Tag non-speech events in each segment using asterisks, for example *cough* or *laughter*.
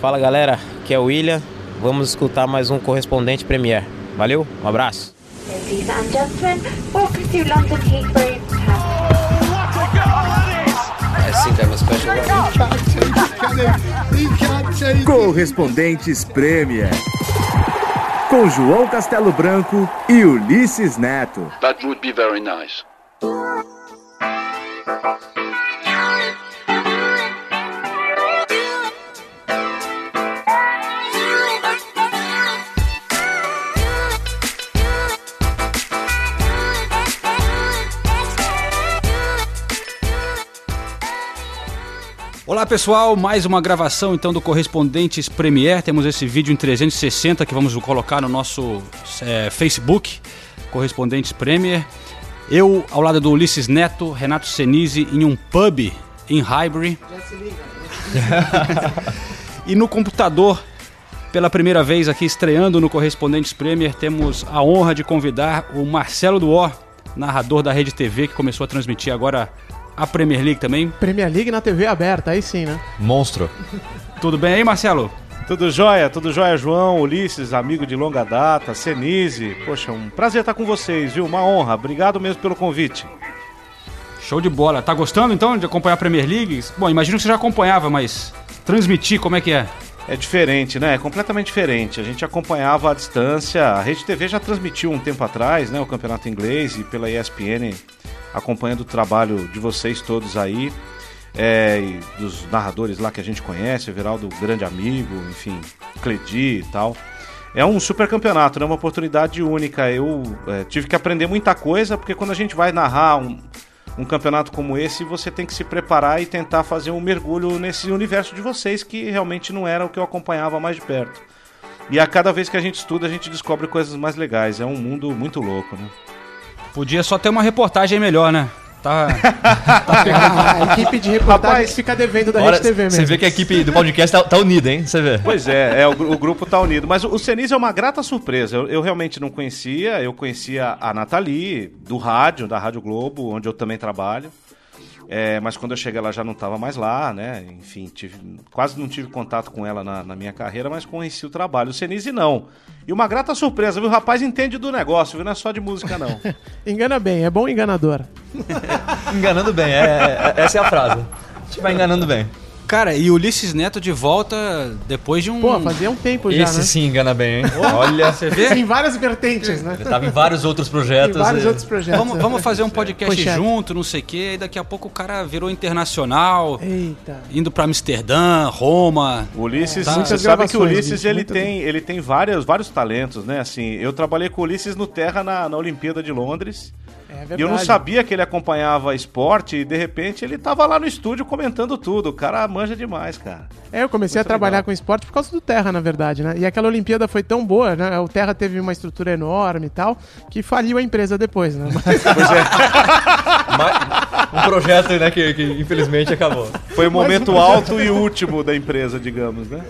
Fala galera, aqui é o William. Vamos escutar mais um correspondente Premier. Valeu, um abraço. Ladies and gentlemen, welcome to London Heathrow. Correspondentes Premier. Com João Castelo Branco e Ulisses Neto. That would be very nice. Olá pessoal, mais uma gravação então do Correspondentes Premier. Temos esse vídeo em 360 que vamos colocar no nosso é, Facebook, Correspondentes Premier. Eu ao lado do Ulisses Neto, Renato Senise em um pub em Highbury. *laughs* e no computador, pela primeira vez aqui estreando no Correspondentes Premier, temos a honra de convidar o Marcelo Duó, narrador da Rede TV, que começou a transmitir agora a Premier League também. Premier League na TV aberta, aí sim, né? Monstro. Tudo bem aí, Marcelo? Tudo jóia, tudo jóia, João, Ulisses, amigo de longa data, Senise. Poxa, um prazer estar com vocês, viu? Uma honra. Obrigado mesmo pelo convite. Show de bola. Tá gostando então de acompanhar a Premier League? Bom, imagino que você já acompanhava, mas transmitir, como é que é? É diferente, né? É completamente diferente. A gente acompanhava à distância. A Rede TV já transmitiu um tempo atrás, né? O campeonato inglês e pela ESPN acompanhando o trabalho de vocês todos aí, é, dos narradores lá que a gente conhece, Everaldo, grande amigo, enfim, Cledi e tal. É um super campeonato, né? Uma oportunidade única. Eu é, tive que aprender muita coisa, porque quando a gente vai narrar um, um campeonato como esse, você tem que se preparar e tentar fazer um mergulho nesse universo de vocês, que realmente não era o que eu acompanhava mais de perto. E a cada vez que a gente estuda, a gente descobre coisas mais legais. É um mundo muito louco, né? Podia só ter uma reportagem melhor, né? Tá. *laughs* a equipe de reportagem Rapaz, fica devendo da Rede TV mesmo. Você vê que a equipe do podcast tá, tá unida, hein? Você vê. Pois é, é o, o grupo tá unido. Mas o, o é uma grata surpresa. Eu, eu realmente não conhecia. Eu conhecia a Nathalie, do rádio, da Rádio Globo, onde eu também trabalho. É, mas quando eu cheguei ela já não estava mais lá, né? Enfim, tive- quase não tive contato com ela na, na minha carreira, mas conheci o trabalho. O Senise não. E uma grata surpresa, viu? O rapaz entende do negócio, viu? Não é só de música, não. *laughs* Engana bem, é bom enganador. *laughs* Enganando bem, é, é- essa é a frase. A gente vai enganando bem. Cara, e Ulisses Neto de volta depois de um. Pô, fazia um tempo já, Esse né? sim engana bem, hein? Olha, Você vê? Tem várias vertentes, né? ele tava em vários outros projetos. vários e- outros projetos. Vamos, vamos fazer um podcast Pochete. junto, não sei o quê, e daqui a pouco o cara virou internacional, Eita. indo pra Amsterdã, Roma. Ulisses, Tá. você sabe que o Ulisses ele tem, ele tem vários, vários talentos, né? Assim, eu trabalhei com o Ulisses no Terra na, na Olimpíada de Londres. É verdade. E eu não sabia que ele acompanhava esporte e de repente ele tava lá no estúdio comentando tudo. O cara manja demais, cara. É, eu comecei a trabalhar com esporte por causa do Terra, na verdade, né? E aquela Olimpíada foi tão boa, né? O Terra teve uma estrutura enorme e tal, que faliu a empresa depois, né? Mas- *laughs* Mas- um projeto, né, que, que infelizmente acabou. Foi o momento alto e último da empresa, digamos, né?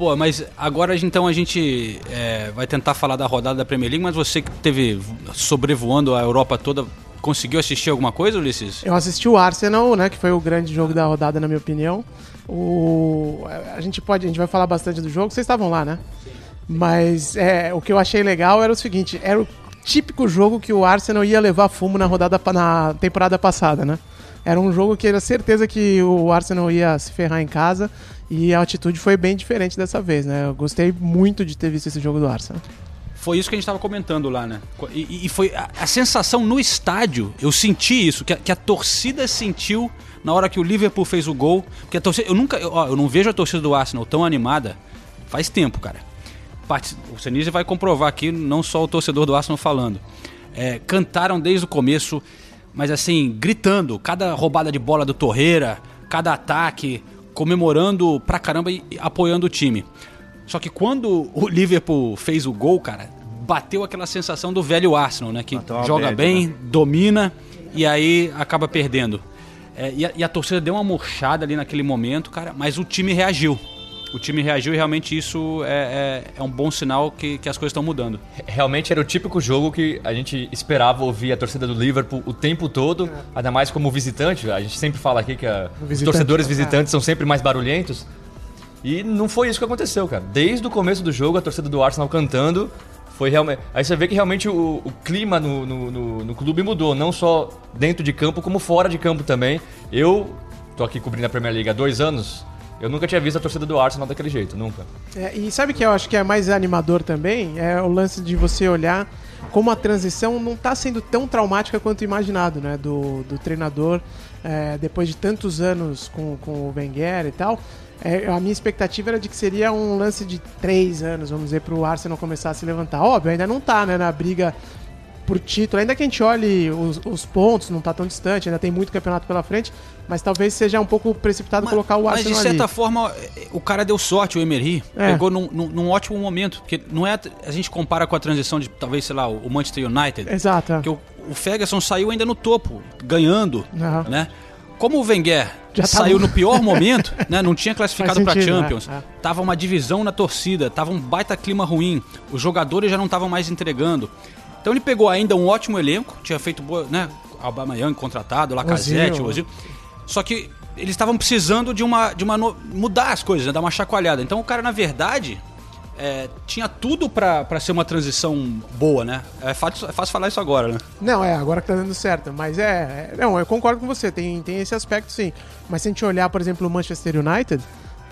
Pô, mas agora então a gente é, vai tentar falar da rodada da Premier League, mas você que teve sobrevoando a Europa toda, conseguiu assistir alguma coisa, Ulisses? Eu assisti o Arsenal, né? Que foi o grande jogo da rodada, na minha opinião. O... A gente pode, a gente vai falar bastante do jogo. Vocês estavam lá, né? Mas é, o que eu achei legal era o seguinte: era o típico jogo que o Arsenal ia levar fumo na rodada na temporada passada, né? Era um jogo que era certeza que o Arsenal ia se ferrar em casa e a atitude foi bem diferente dessa vez, né? Eu gostei muito de ter visto esse jogo do Arsenal. Foi isso que a gente estava comentando lá, né? E, e foi a, a sensação no estádio, eu senti isso, que a, que a torcida sentiu na hora que o Liverpool fez o gol. Porque a torcida, eu nunca, eu, ó, eu não vejo a torcida do Arsenal tão animada faz tempo, cara. O Senise vai comprovar aqui, não só o torcedor do Arsenal falando. É, cantaram desde o começo, mas assim, gritando, cada roubada de bola do Torreira, cada ataque, comemorando pra caramba e apoiando o time. Só que quando o Liverpool fez o gol, cara, bateu aquela sensação do velho Arsenal, né? Que joga bad, bem, né? domina e aí acaba perdendo. É, e, a, e a torcida deu uma murchada ali naquele momento, cara, mas o time reagiu. O time reagiu e realmente isso é, é- é um bom sinal que, que as coisas estão mudando. Realmente era o típico jogo que a gente esperava ouvir a torcida do Liverpool o tempo todo, ainda mais como visitante. A gente sempre fala aqui que a- os torcedores é. visitantes são sempre mais barulhentos. E não foi isso que aconteceu, cara. Desde o começo do jogo, a torcida do Arsenal cantando. Foi realmente. Aí você vê que realmente o, o clima no, no, no- no clube mudou, não só dentro de campo, como fora de campo também. Eu tô aqui cobrindo a Premier League há dois anos. Eu nunca tinha visto a torcida do Arsenal daquele jeito, nunca. É, e sabe o que eu acho que é mais animador também? É o lance de você olhar como a transição não está sendo tão traumática quanto imaginado, né? Do, do treinador, é, depois de tantos anos com, com o Wenger e tal. é, a minha expectativa era de que seria um lance de três anos, vamos dizer, para o Arsenal começar a se levantar. Óbvio, ainda não tá, né? Na briga por título, ainda que a gente olhe os, os pontos, não tá tão distante, ainda tem muito campeonato pela frente, mas talvez seja um pouco precipitado colocar o mas Arsenal de certa ali. forma, o cara deu sorte, o Emery. É. Pegou num, num- num ótimo momento. Porque não é. A gente compara com a transição de talvez, sei lá, o Manchester United. Exato. Porque o, o Ferguson saiu ainda no topo, ganhando, Aham. né? Como o Wenger Já tá saiu no- no *laughs* pior momento, né? Não tinha classificado para sentido, Champions. é. Tava uma divisão na torcida, tava um baita clima ruim. Os jogadores já não estavam mais entregando. Então ele pegou ainda um ótimo elenco, tinha feito boa, né? Aubameyang contratado, Lacazette, Ozil. Ozil. Só que eles estavam precisando de uma de uma no- mudar as coisas, né? dar uma chacoalhada. Então o cara na verdade é, tinha tudo pra pra ser uma transição boa, né? É fácil, é fácil falar isso agora, né? Não, é, agora que tá dando certo. Mas é. é- não, eu concordo com você, tem, tem esse aspecto sim. Mas se a gente olhar, por exemplo, o Manchester United,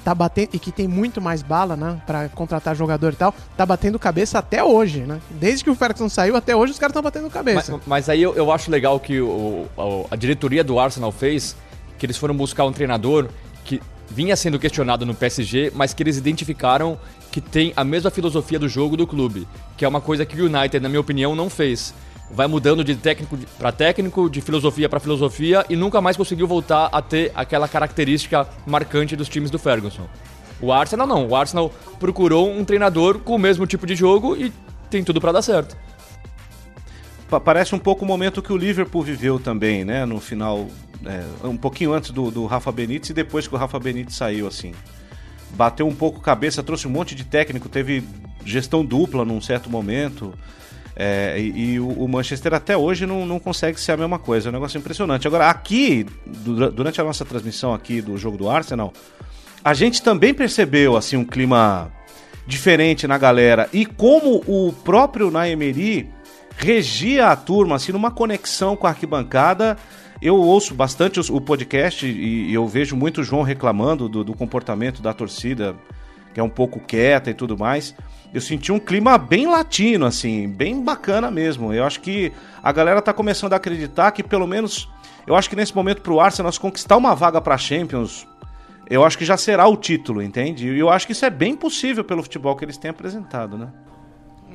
tá batendo. E que tem muito mais bala, né? Pra contratar jogador e tal, tá batendo cabeça até hoje, né? Desde que o Ferguson saiu até hoje, os caras estão batendo Mas, cabeça. mas aí eu, eu acho legal que o- a diretoria do Arsenal fez, que eles foram buscar um treinador que vinha sendo questionado no PSG, mas que eles identificaram que tem a mesma filosofia do jogo do clube, que é uma coisa que o United, na minha opinião, não fez. Vai mudando de técnico para técnico, de filosofia para filosofia e nunca mais conseguiu voltar a ter aquela característica marcante dos times do Ferguson. O Arsenal não, o Arsenal procurou um treinador com o mesmo tipo de jogo e tem tudo para dar certo. Pa- Parece um pouco o momento que o Liverpool viveu também, né? No final, é, um pouquinho antes do, do Rafa Benítez e depois que o Rafa Benítez saiu, assim. Bateu um pouco cabeça, trouxe um monte de técnico, teve gestão dupla num certo momento. É, e e o, o Manchester até hoje não, não consegue ser a mesma coisa, é um negócio impressionante. Agora, aqui, dura- durante a nossa transmissão aqui do jogo do Arsenal, a gente também percebeu assim um clima diferente na galera e como o próprio Naemeri regia a turma assim numa conexão com a arquibancada. Eu ouço bastante o podcast e, e eu vejo muito o João reclamando do, do comportamento da torcida, que é um pouco quieta e tudo mais. Eu senti um clima bem latino, assim, bem bacana mesmo. Eu acho que a galera tá começando a acreditar que pelo menos. Eu acho que nesse momento pro Arsenal se conquistar uma vaga pra Champions, eu acho que já será o título, entende? E eu acho que isso é bem possível pelo futebol que eles têm apresentado, né?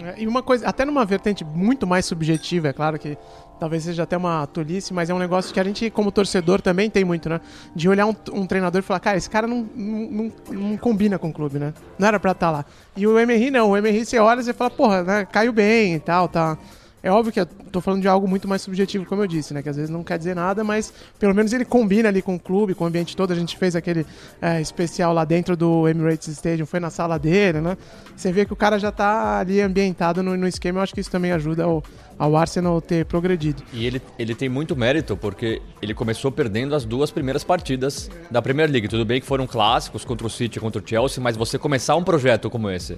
É, E uma coisa, até numa vertente muito mais subjetiva, é claro que talvez seja até uma tolice, mas é um negócio que a gente, como torcedor, também tem muito, né? De olhar um, um treinador e falar, cara, esse cara não, não, não- não combina com o clube, né? Não era pra estar lá. E o Emery não, o Emery você olha e fala, porra, né, caiu bem e tal, tá. É óbvio que eu tô falando de algo muito mais subjetivo, como eu disse, né? Que às vezes não quer dizer nada, mas pelo menos ele combina ali com o clube, com o ambiente todo. A gente fez aquele é, especial lá dentro do Emirates Stadium, foi na sala dele, né? Você vê que o cara já tá ali ambientado no, no esquema. Eu acho que isso também ajuda ao, ao Arsenal ter progredido. E ele, ele tem muito mérito porque ele começou perdendo as duas primeiras partidas da Premier League. Tudo bem que foram clássicos contra o City contra o Chelsea, mas você começar um projeto como esse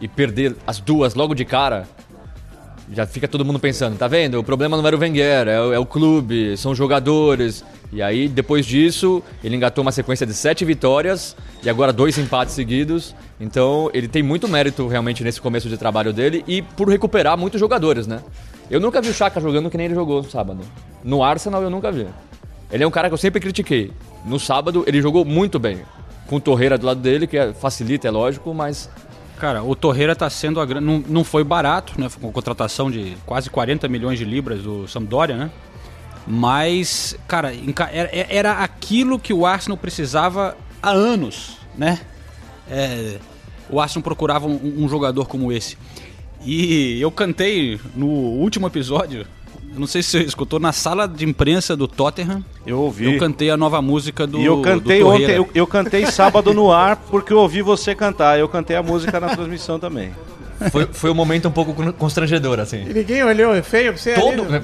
e perder as duas logo de cara, já fica todo mundo pensando, tá vendo? O problema não era o Wenger, é o, é o clube, são jogadores. E aí, depois disso, ele engatou uma sequência de sete vitórias e agora dois empates seguidos. Então, ele tem muito mérito realmente nesse começo de trabalho dele e por recuperar muitos jogadores, né? Eu nunca vi o Chaka jogando que nem ele jogou no sábado. No Arsenal, eu nunca vi. Ele é um cara que eu sempre critiquei. No sábado, ele jogou muito bem. Com Torreira do lado dele, que é- facilita, é lógico, mas Cara, o Torreira tá sendo a não, não foi barato, né? Foi com contratação de quase 40 milhões de libras do Sampdoria, né? Mas, cara, era aquilo que o Arsenal precisava há anos, né? É, o Arsenal procurava um, um jogador como esse. E eu cantei no último episódio, eu não sei se você escutou, na sala de imprensa do Tottenham, Eu ouvi. eu cantei a nova música do e eu cantei do ontem, eu, eu cantei sábado no ar porque eu ouvi você cantar. Eu cantei a música na transmissão também. foi, foi um momento um pouco constrangedor, assim. E ninguém olhou, é feio pra você Todo, ali, né?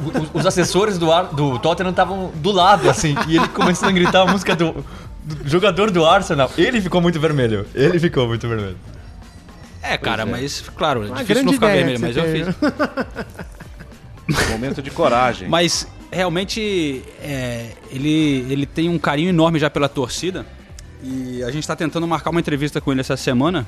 os, os assessores do, ar, do Tottenham estavam do lado, assim, e ele começando a gritar a música do, do jogador do Arsenal, ele ficou muito vermelho. Ele ficou muito vermelho. É, cara, mas claro, é difícil não ficar vermelho, mas eu fiz. *laughs* Momento de coragem. Mas realmente é, ele, ele tem um carinho enorme já pela torcida. E a gente está tentando marcar uma entrevista com ele essa semana.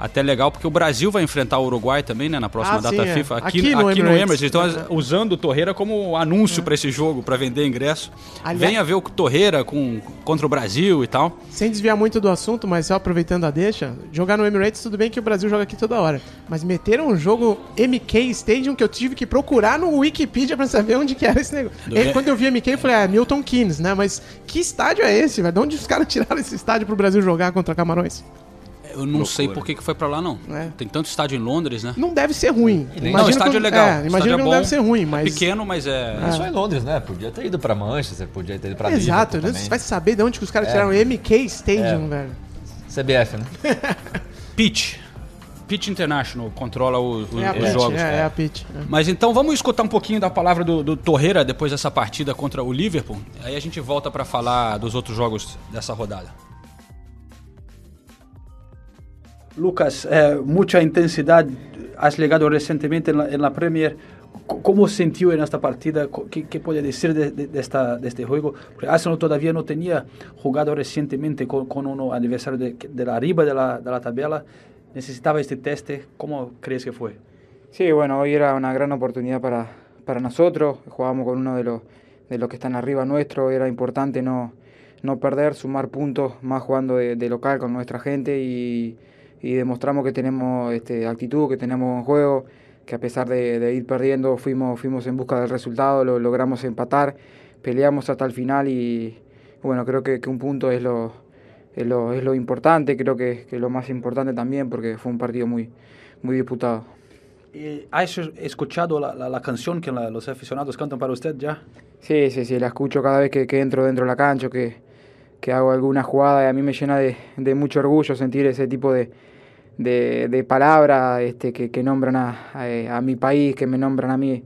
Até legal, porque o Brasil vai enfrentar o Uruguai também, né? Na próxima Ah, data sim, é. FIFA. Aqui, Aqui no aqui no Emirates. Eles estão usando o Torreira como anúncio para esse jogo, para vender ingresso. Aliás- Venha ver o Torreira com, contra o Brasil e tal. Sem desviar muito do assunto, mas só aproveitando a deixa, jogar no Emirates, tudo bem que o Brasil joga aqui toda hora. Mas meteram um jogo MK Stadium que eu tive que procurar no Wikipedia pra saber onde que era esse negócio. E quando eu vi MK, eu falei, ah, Milton Keynes, né? Mas que estádio é esse, velho? De onde os caras *laughs* tiraram esse estádio pro Brasil jogar contra Camarões? Eu não sei por que que foi para lá, não. É. Tem tanto estádio em Londres, né? Não deve ser ruim. não, o estádio que, é legal. É, O imagino estádio que é não bom, deve ser ruim, mas... É pequeno, mas é. É só em Londres, né? Podia ter ido pra Manchester, podia ter ido pra Exato, Liverpool você vai saber de onde que os caras tiraram MK Stadium, velho. CBF, né? *laughs* Pitch. Pitch International controla o- o- É os pitch, jogos. é, é a pitch. é. Mas então vamos escutar um pouquinho da palavra do, do Torreira depois dessa partida contra o Liverpool. Aí a gente volta para falar dos outros jogos dessa rodada. Lucas, eh, mucha intensidad. Has llegado recientemente en la, en la Premier. ¿Cómo sintió en esta partida? ¿Qué, qué puede decir de, esta, este juego? Porque Arsenal todavía no tenía jugado recientemente con, con un adversario de, la arriba de la, tabla. Necesitaba este teste. ¿Cómo crees que fue? Sí, bueno, hoy era una gran oportunidad para, para nosotros. Jugábamos con uno de los, de los que están arriba nuestro. Era importante no, no perder, sumar puntos, más jugando de, de local con nuestra gente y, y demostramos que tenemos este, actitud, que tenemos buen juego, que a pesar de, de ir perdiendo fuimos, fuimos en busca del resultado, lo logramos empatar, peleamos hasta el final y bueno, creo que, que un punto es lo, es lo, es lo importante, creo que, que lo más importante también porque fue un partido muy, muy disputado. Eh, ¿Has escuchado la, la- la canción que la- los aficionados cantan para usted ya? Sí, sí, sí, la escucho cada vez que, que entro dentro de la cancha, que, que hago alguna jugada y a mí me llena de, de mucho orgullo sentir ese tipo de, de, de palabras este, que, que nombran a, a- a mi país, que me nombran a mí.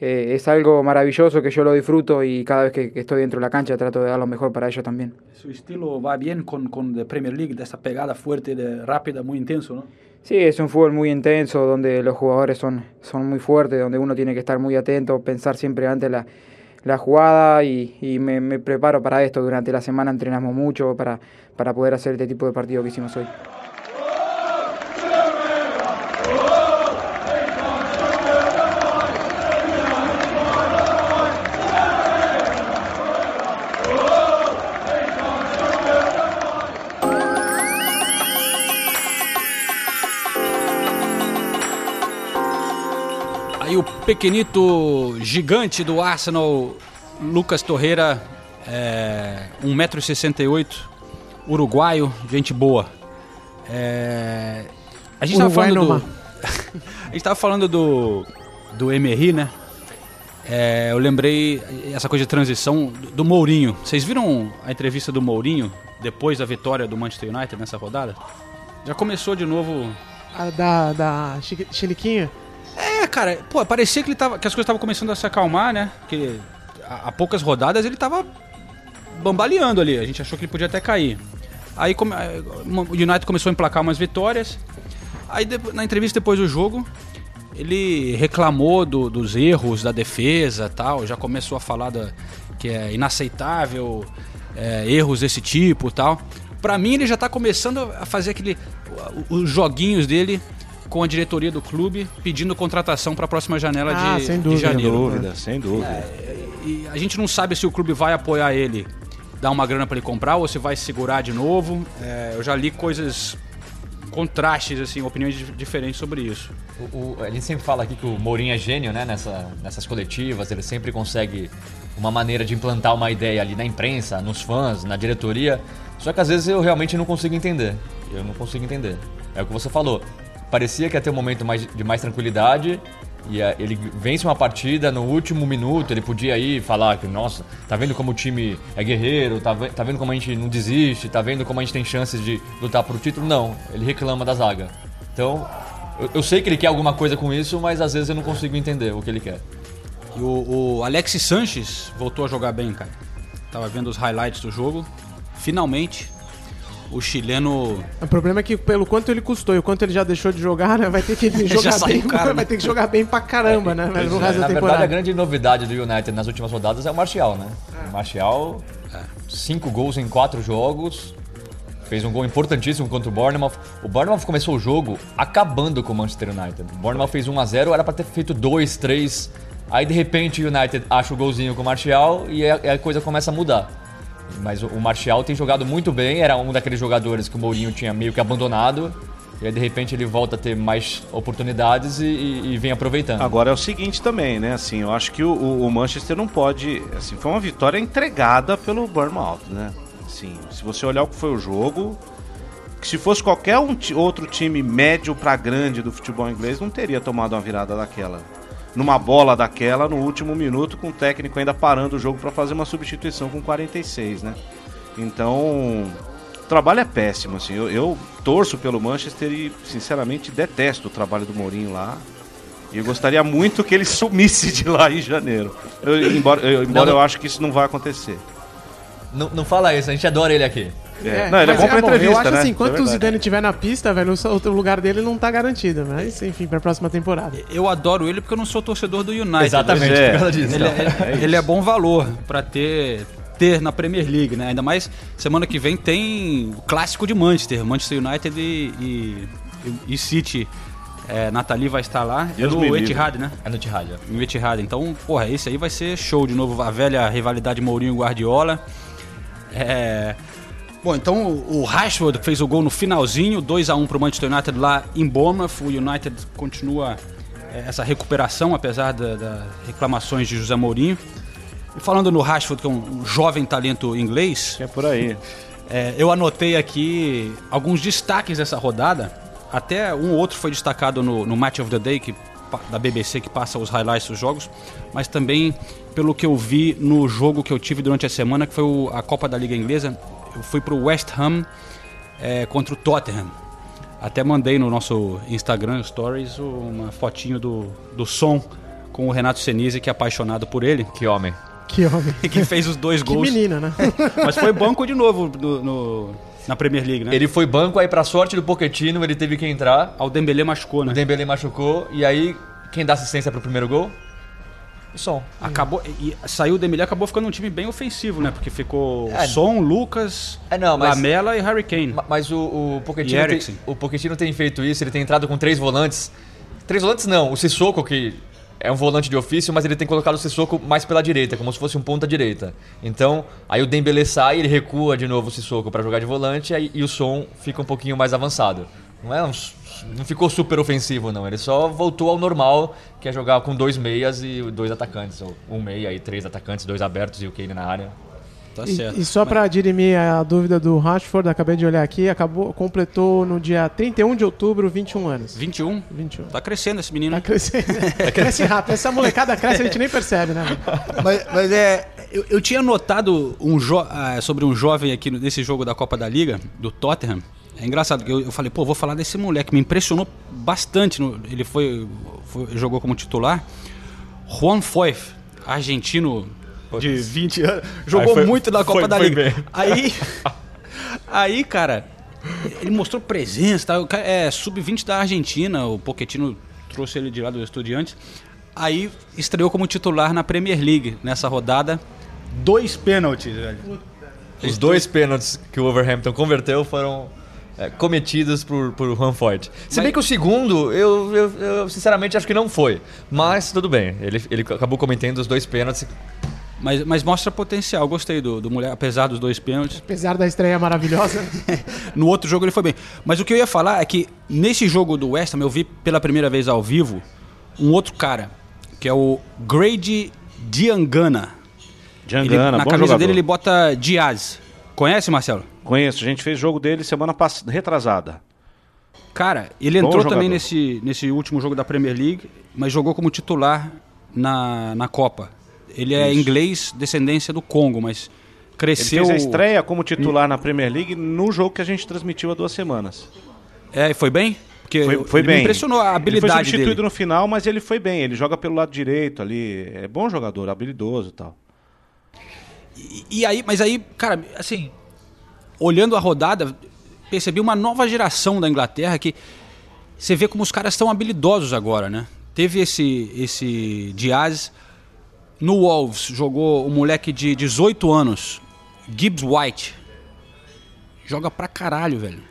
Eh, es algo maravilloso que yo lo disfruto y cada vez que, que estoy dentro de la cancha trato de dar lo mejor para ellos también. Su estilo va bien con, con la Premier League, de esa pegada fuerte, de, rápida, muy intenso, ¿no? Sí, es un fútbol muy intenso, donde los jugadores son, son muy fuertes, donde uno tiene que estar muy atento, pensar siempre antes la, la jugada y, y me, me preparo para esto. Durante la semana entrenamos mucho para, para poder hacer este tipo de partido que hicimos hoy. Pequenito gigante do Arsenal, Lucas Torreira, é, 1,68m, uruguaio, gente boa. É, a gente tava Uruguai falando do, *laughs* A gente tava falando do, do Emery, né? É, eu lembrei essa coisa de transição do, Mourinho. Vocês viram a entrevista do Mourinho depois da vitória do Manchester United nessa rodada? Já começou de novo A da, da Chiliquinha. É, cara, pô, parecia que, ele tava, que as coisas estavam começando a se acalmar, né? Que há, poucas rodadas ele tava bambaleando ali. A gente achou que ele podia até cair. Aí eh, o United começou a emplacar umas vitórias. Aí na entrevista depois do jogo, ele reclamou do- dos erros da defesa tal. Já começou a falar da, que é inaceitável é, erros desse tipo tal. Pra mim, ele já tá começando a fazer aquele. os joguinhos dele com a diretoria do clube pedindo contratação para a próxima janela Ah, de, sem de dúvida. Sem janeiro. dúvida, sem dúvida. E a gente não sabe se o clube vai apoiar ele, dar uma grana para ele comprar ou se vai segurar de novo. É, eu já li coisas contrastes, assim, opiniões dif- diferentes sobre isso. O, o- a gente sempre fala aqui que o Mourinho é gênio, né? Nessa, nessas coletivas, ele sempre consegue uma maneira de implantar uma ideia ali na imprensa, nos fãs, na diretoria. Só que às vezes eu realmente não consigo entender. Eu não consigo entender. É o que você falou. Parecia que ia ter um momento mais, de mais tranquilidade. E eh, ele vence uma partida no último minuto, ele podia ir falar que, nossa, tá vendo como o time é guerreiro, tá, tá vendo como a gente não desiste, tá vendo como a gente tem chances de lutar pro título. Não, ele reclama da zaga. Então, eu, eu sei que ele quer alguma coisa com isso, mas às vezes eu não consigo entender o que ele quer. E o, o Alexis Sanches voltou a jogar bem, cara. Tava vendo os highlights do jogo. finalmente, o chileno. O problema é que pelo quanto ele custou e o quanto ele já deixou de jogar, né? Vai ter que *laughs* jogar bem, caro, né? vai ter que jogar bem pra caramba, né? No resto Na da verdade, a temporada. grande novidade do United nas últimas rodadas é o Martial, né? O Martial, cinco gols em quatro jogos, fez um gol importantíssimo contra o Bournemouth. O Bournemouth começou o jogo acabando com o Manchester United. O Bournemouth fez 1 a 0 era pra ter feito 2, 3. Aí de repente o United acha o golzinho com o Martial e a coisa começa a mudar. Mas o, Martial tem jogado muito bem, era um daqueles jogadores que o Mourinho tinha meio que abandonado. E aí de repente ele volta a ter mais oportunidades e, e- e vem aproveitando. Agora é o seguinte também, né? Assim, eu acho que o, o- Manchester não pode. Assim, foi uma vitória entregada pelo Bournemouth, né? Assim, se você olhar o que foi o jogo, que se fosse qualquer um outro time médio pra grande do futebol inglês, não teria tomado uma virada daquela. Numa bola daquela no último minuto, com o técnico ainda parando o jogo pra fazer uma substituição com 46, né? Então, o trabalho é péssimo, assim. Eu, eu torço pelo Manchester e, sinceramente, detesto o trabalho do Mourinho lá. E eu gostaria muito que ele *laughs* sumisse de lá em janeiro. Eu- embora eu, embora Não, eu acho que isso não vai acontecer. Não, não fala isso, a gente adora ele aqui. É, não, ele é mas bom pra bom, entrevista, Eu acho né? assim, Isso é enquanto o. Zidane estiver na pista, velho, o lugar dele não tá garantido. Mas, enfim, pra próxima temporada. Eu adoro ele porque eu não sou torcedor do United. Exatamente, Pois é. por causa disso. Ele, então. é, ele é bom valor pra ter, ter na Premier League, né? Ainda mais semana que vem tem o clássico de Manchester, Manchester United e, e, e City. É, Nathalie vai estar lá. É Deus me no. Etihad, né? É no Tihad. No Etihad. Então, porra, esse aí vai ser show de novo. A velha rivalidade Mourinho e Guardiola. É... Bom, então o o Rashford fez o gol no finalzinho, 2 a 1 pro Manchester United lá em Bournemouth. O United continua é, essa recuperação, apesar da- das reclamações de José Mourinho. E falando no Rashford, que é um, jovem talento inglês, É por aí. é, eu anotei aqui alguns destaques dessa rodada. Até um ou outro foi destacado no, no Match of the Day, que, da BBC, que passa os highlights dos jogos. Mas também pelo que eu vi no jogo que eu tive durante a semana, que foi o- a Copa da Liga Inglesa. Eu fui pro West Ham é, contra o Tottenham. Até mandei no nosso Instagram Stories uma fotinho do, do som com o Renato Senise, que é apaixonado por ele, Que homem. Que homem. e *laughs* que fez os dois Que gols. menina, né? *laughs* Mas foi banco de novo no- no- na Premier League, né? Ele foi banco, aí pra sorte do Pochettino, ele teve que entrar. Ao Dembélé machucou, né? O Dembele machucou, e aí quem dá assistência pro primeiro gol? O som. Acabou, e saiu o Dembélé, acabou ficando um time bem ofensivo, né? Porque ficou É. Son, Lucas, É, não, mas- Lamela e Harry Kane. Ma- Mas o, o E Pochettino tem, o Pochettino tem feito isso, ele tem entrado com três volantes. Três volantes não, o Sissoko, que é um volante de ofício, mas ele tem colocado o Sissoko mais pela direita, como se fosse um ponta direita. Então, aí o Dembele sai, ele recua de novo o Sissoko para jogar de volante aí, e o som fica um pouquinho mais avançado. Não é um, não ficou super ofensivo não, ele só voltou ao normal, que é jogar com dois meias e dois atacantes, ou um meia e três atacantes, dois abertos e o Kane na área. Tá E, certo. e só pra dirimir a dúvida do Rashford, acabei de olhar aqui, acabou, completou no dia 31 de outubro 21 anos. 21. 21. Tá crescendo esse menino. Tá crescendo. *laughs* *laughs* cresce rápido. Essa molecada cresce, a gente nem percebe, né? mas, mas é. Eu, eu tinha notado um jo- ah, sobre um jovem aqui no- nesse jogo da Copa da Liga, do Tottenham. É engraçado, que eu, eu falei, pô, vou falar desse moleque. Me impressionou bastante. no- ele foi, foi- jogou como titular. Juan Foyth, argentino de 20 anos. Jogou foi- muito na Copa foi- da foi Liga. bem. *laughs* Aí, aí, cara, ele mostrou presença. Tá? É sub-20 da Argentina. O Pochettino trouxe ele de lá do Estudiantes. Aí estreou como titular na Premier League nessa rodada. Dois pênaltis, velho. Os dois pênaltis que o Overhampton converteu foram é, cometidos por, por Juan Forte. Se Mas- bem que o segundo, eu, eu, eu, sinceramente acho que não foi. Mas tudo bem, ele, ele acabou cometendo os dois pênaltis. Mas, mas mostra potencial. Gostei do, do mulher, apesar dos dois pênaltis. Apesar da estreia maravilhosa. *laughs* No outro jogo ele foi bem. Mas o que eu ia falar é que nesse jogo do West Ham eu vi pela primeira vez ao vivo um outro cara, que é o Grady Diangana. Ele- Diangana, na bom camisa jogador. dele ele bota Diaz. Conhece, Marcelo? Conheço, a gente fez jogo dele semana passada, retrasada. Cara, ele Bom entrou jogador. também nesse, nesse último jogo da Premier League, mas jogou como titular na, na Copa. Ele é Isso. inglês, descendência do Congo, mas Ele cresceu. fez a estreia como titular na Premier League no jogo que a gente transmitiu há duas semanas. É, e foi bem? Porque Foi, foi ele bem. me impressionou a Ele foi habilidade substituído dele. no final, mas ele foi bem. Ele joga pelo lado direito ali. É bom jogador, habilidoso e tal. E, e aí, mas aí, cara, assim, olhando a rodada, percebi uma nova geração da Inglaterra que você vê como os caras estão habilidosos agora, né? Teve esse, esse Diaz. No Wolves jogou um moleque de 18 anos, Gibbs White. Joga pra caralho, velho.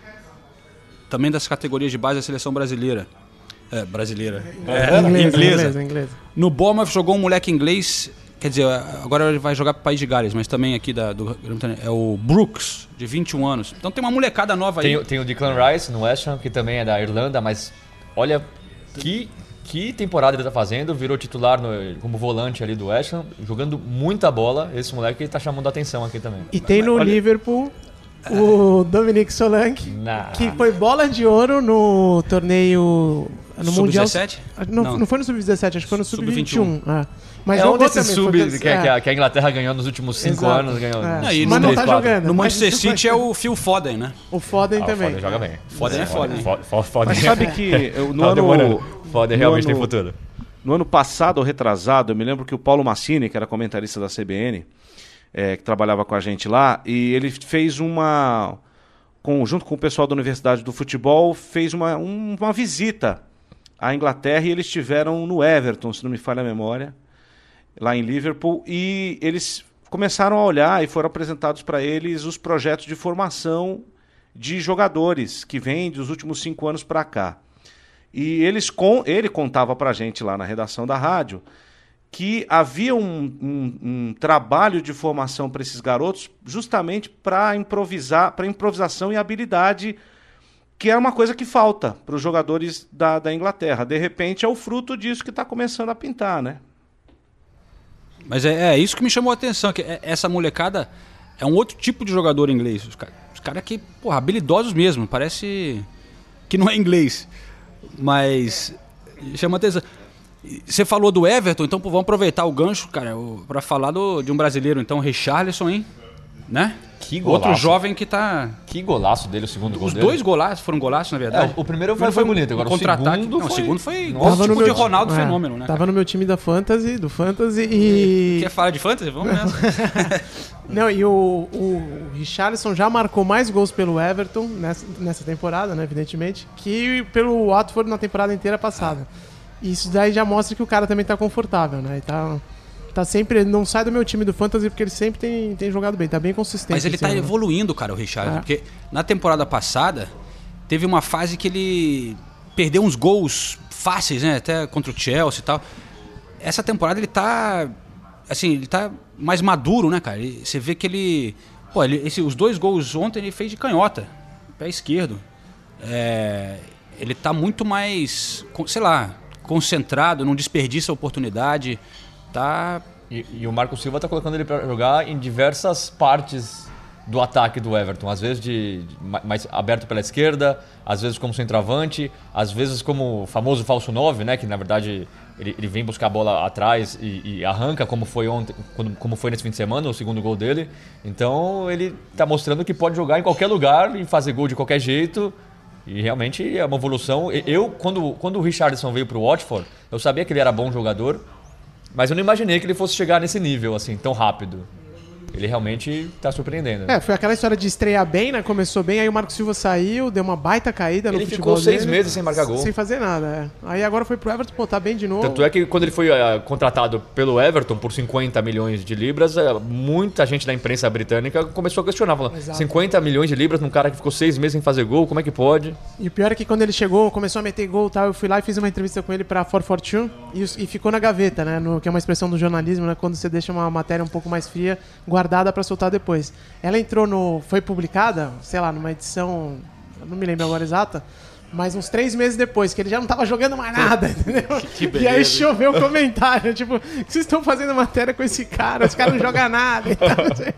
Também das categorias de base da seleção brasileira. É, brasileira. É, Inglesa, inglesa. inglesa. No Bournemouth jogou um moleque inglês, quer dizer, agora ele vai jogar pro País de Gales, mas também aqui da, do é o Brooks, de 21 anos. Então tem uma molecada nova aí. Tem, tem o Declan Rice no West Ham, que também é da Irlanda, mas olha que, que temporada ele tá fazendo. Virou titular no- como volante ali do West Ham, jogando muita bola. Esse moleque tá chamando a atenção aqui também. E tem no Liverpool o Dominic Solanke, Na- que foi bola de ouro no torneio. No Mundial. Sub-17? Não, Não. não. foi no Sub-17, acho que foi no Sub-21. Sub-21. ah. Mas é um desses sub foi- que, é. que a, que a Inglaterra ganhou nos últimos cinco Exato. anos. Ganhou É. Não, Mas não tá jogando. No Manchester City é o Phil Foden, né? O Foden Ah, o também. Foden joga bem. Foden é? Foden, Foden, Foden. Mas sabe que *laughs* no Tá ano, demorando. Foden no realmente tem futuro. No ano passado ou retrasado, eu me lembro que o Paulo Massini, que era comentarista da CBN, é, que trabalhava com a gente lá, e ele fez uma. Com, junto com o pessoal da Universidade do Futebol, fez uma, um- uma visita à Inglaterra e eles estiveram no Everton, se não me falha a memória, lá em Liverpool, e eles começaram a olhar e foram apresentados para eles os projetos de formação de jogadores que vêm dos últimos cinco anos para cá. E eles com, ele contava pra gente lá na redação da rádio que havia um, um- um trabalho de formação para esses garotos justamente para improvisar, para improvisação e habilidade, que é uma coisa que falta para os jogadores da, da Inglaterra. De repente é o fruto disso que está começando a pintar, né? Mas é, é isso que me chamou a atenção, que é- essa molecada é um outro tipo de jogador inglês. Os caras cara que, porra, habilidosos mesmo, parece que não é inglês. Mas chama atenção. Você falou do Everton, então pô, vamos aproveitar o gancho, cara, pra falar do, de um brasileiro, então, Richarlison, hein? Né? Que Outro golaço. jovem que tá. Que golaço dele, o segundo gol Os dele. dois golaços foram golaços, na verdade. É, o primeiro foi- foi bonito, agora o contra-ataque. segundo Não, o foi- segundo foi Nossa, Nossa, tipo no de meu ti- Ronaldo é, Fenômeno, né? Tava no meu time da Fantasy, do Fantasy e. *laughs* Quer falar de fantasy? Vamos nessa. *laughs* Não, e o, o Richarlison já marcou mais gols pelo Everton nessa, nessa temporada, né, evidentemente, que pelo Watford na temporada inteira passada. E isso daí já mostra que o cara também tá confortável, né? E tá, tá sempre. Ele não sai do meu time do Fantasy porque ele sempre tem, tem jogado bem, tá bem consistente. Mas ele tá ano. evoluindo, cara, o Richard. É. Porque na temporada passada, teve uma fase que ele perdeu uns gols fáceis, né? Até contra o Chelsea e tal. Essa temporada ele tá. Assim, ele tá mais maduro, né, cara? Ele- você vê que ele. Pô, ele, esse- os dois gols ontem ele fez de canhota, pé esquerdo. É, ele tá muito mais, sei lá, concentrado, não desperdiça a oportunidade. Tá E, e o Marco Silva tá colocando ele pra jogar em diversas partes do ataque do Everton. Às vezes de, de ma- mais aberto pela esquerda, às vezes como centroavante, às vezes como o famoso falso 9, né? Que na verdade ele, ele vem buscar a bola atrás e, e arranca, como foi ontem, como foi nesse fim de semana, o segundo gol dele. Então ele tá mostrando que pode jogar em qualquer lugar e fazer gol de qualquer jeito. E realmente é uma evolução. Eu, quando, quando o Richardson veio pro Watford, eu sabia que ele era bom jogador, mas eu não imaginei que ele fosse chegar nesse nível, assim, tão rápido. Ele realmente tá surpreendendo. É, foi aquela história de estrear bem, né? Começou bem, aí o Marco Silva saiu, deu uma baita caída no Ele futebol ficou seis dele, meses sem marcar gol. Sem fazer nada, é. Aí agora foi pro Everton, pô, tá bem de novo. Tanto é que quando ele foi ah, contratado pelo Everton por 50 milhões de libras, ah, muita gente da imprensa britânica começou a questionar, falando, Exato. 50 milhões de libras num cara que ficou seis meses sem fazer gol, como é que pode? E o pior é que quando ele chegou, começou a meter gol e tal, eu fui lá e fiz uma entrevista com ele pra 442 e, e ficou na gaveta, né? No, que é uma expressão do jornalismo, né? Quando você deixa uma matéria um pouco mais fria guardada pra soltar depois. Ela entrou no. Foi publicada, sei lá, numa edição. não me lembro agora exata. Mas uns três meses depois, que ele já não tava jogando mais nada, *laughs* entendeu? e aí choveu o comentário, tipo, que vocês estão fazendo matéria com esse cara? Esse cara não joga nada e tal.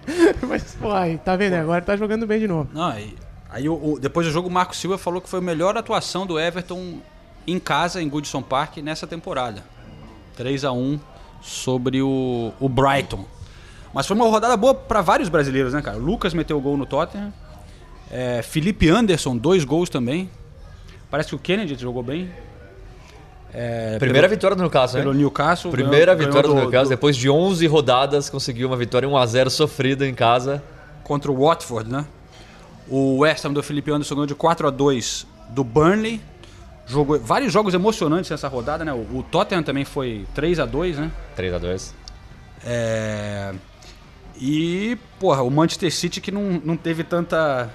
*laughs* Mas, pô, aí, tá vendo? Agora tá jogando bem de novo. Não, aí, aí o- depois do jogo, o Marco Silva falou que foi a melhor atuação do Everton em casa, em Goodson Park, nessa temporada. 3 a 1 sobre o, o Brighton. Mas foi uma rodada boa para vários brasileiros, né, cara? Lucas meteu gol no Tottenham. É, Felipe Anderson, dois gols também. Parece que o Kennedy jogou bem. É, Primeira pelo, vitória do Newcastle, pelo hein? Newcastle. Primeira ganhou- vitória do, ganhou Newcastle, depois de 11 rodadas, conseguiu uma vitória 1x0 sofrida em casa. contra o Watford, né? O West Ham do Felipe Anderson ganhou de 4 a 2 do Burnley. Jogou vários jogos emocionantes nessa rodada, né? O, o Tottenham também foi 3 a 2 né? 3x2. É... E, porra, o Manchester City que não, não teve tanta.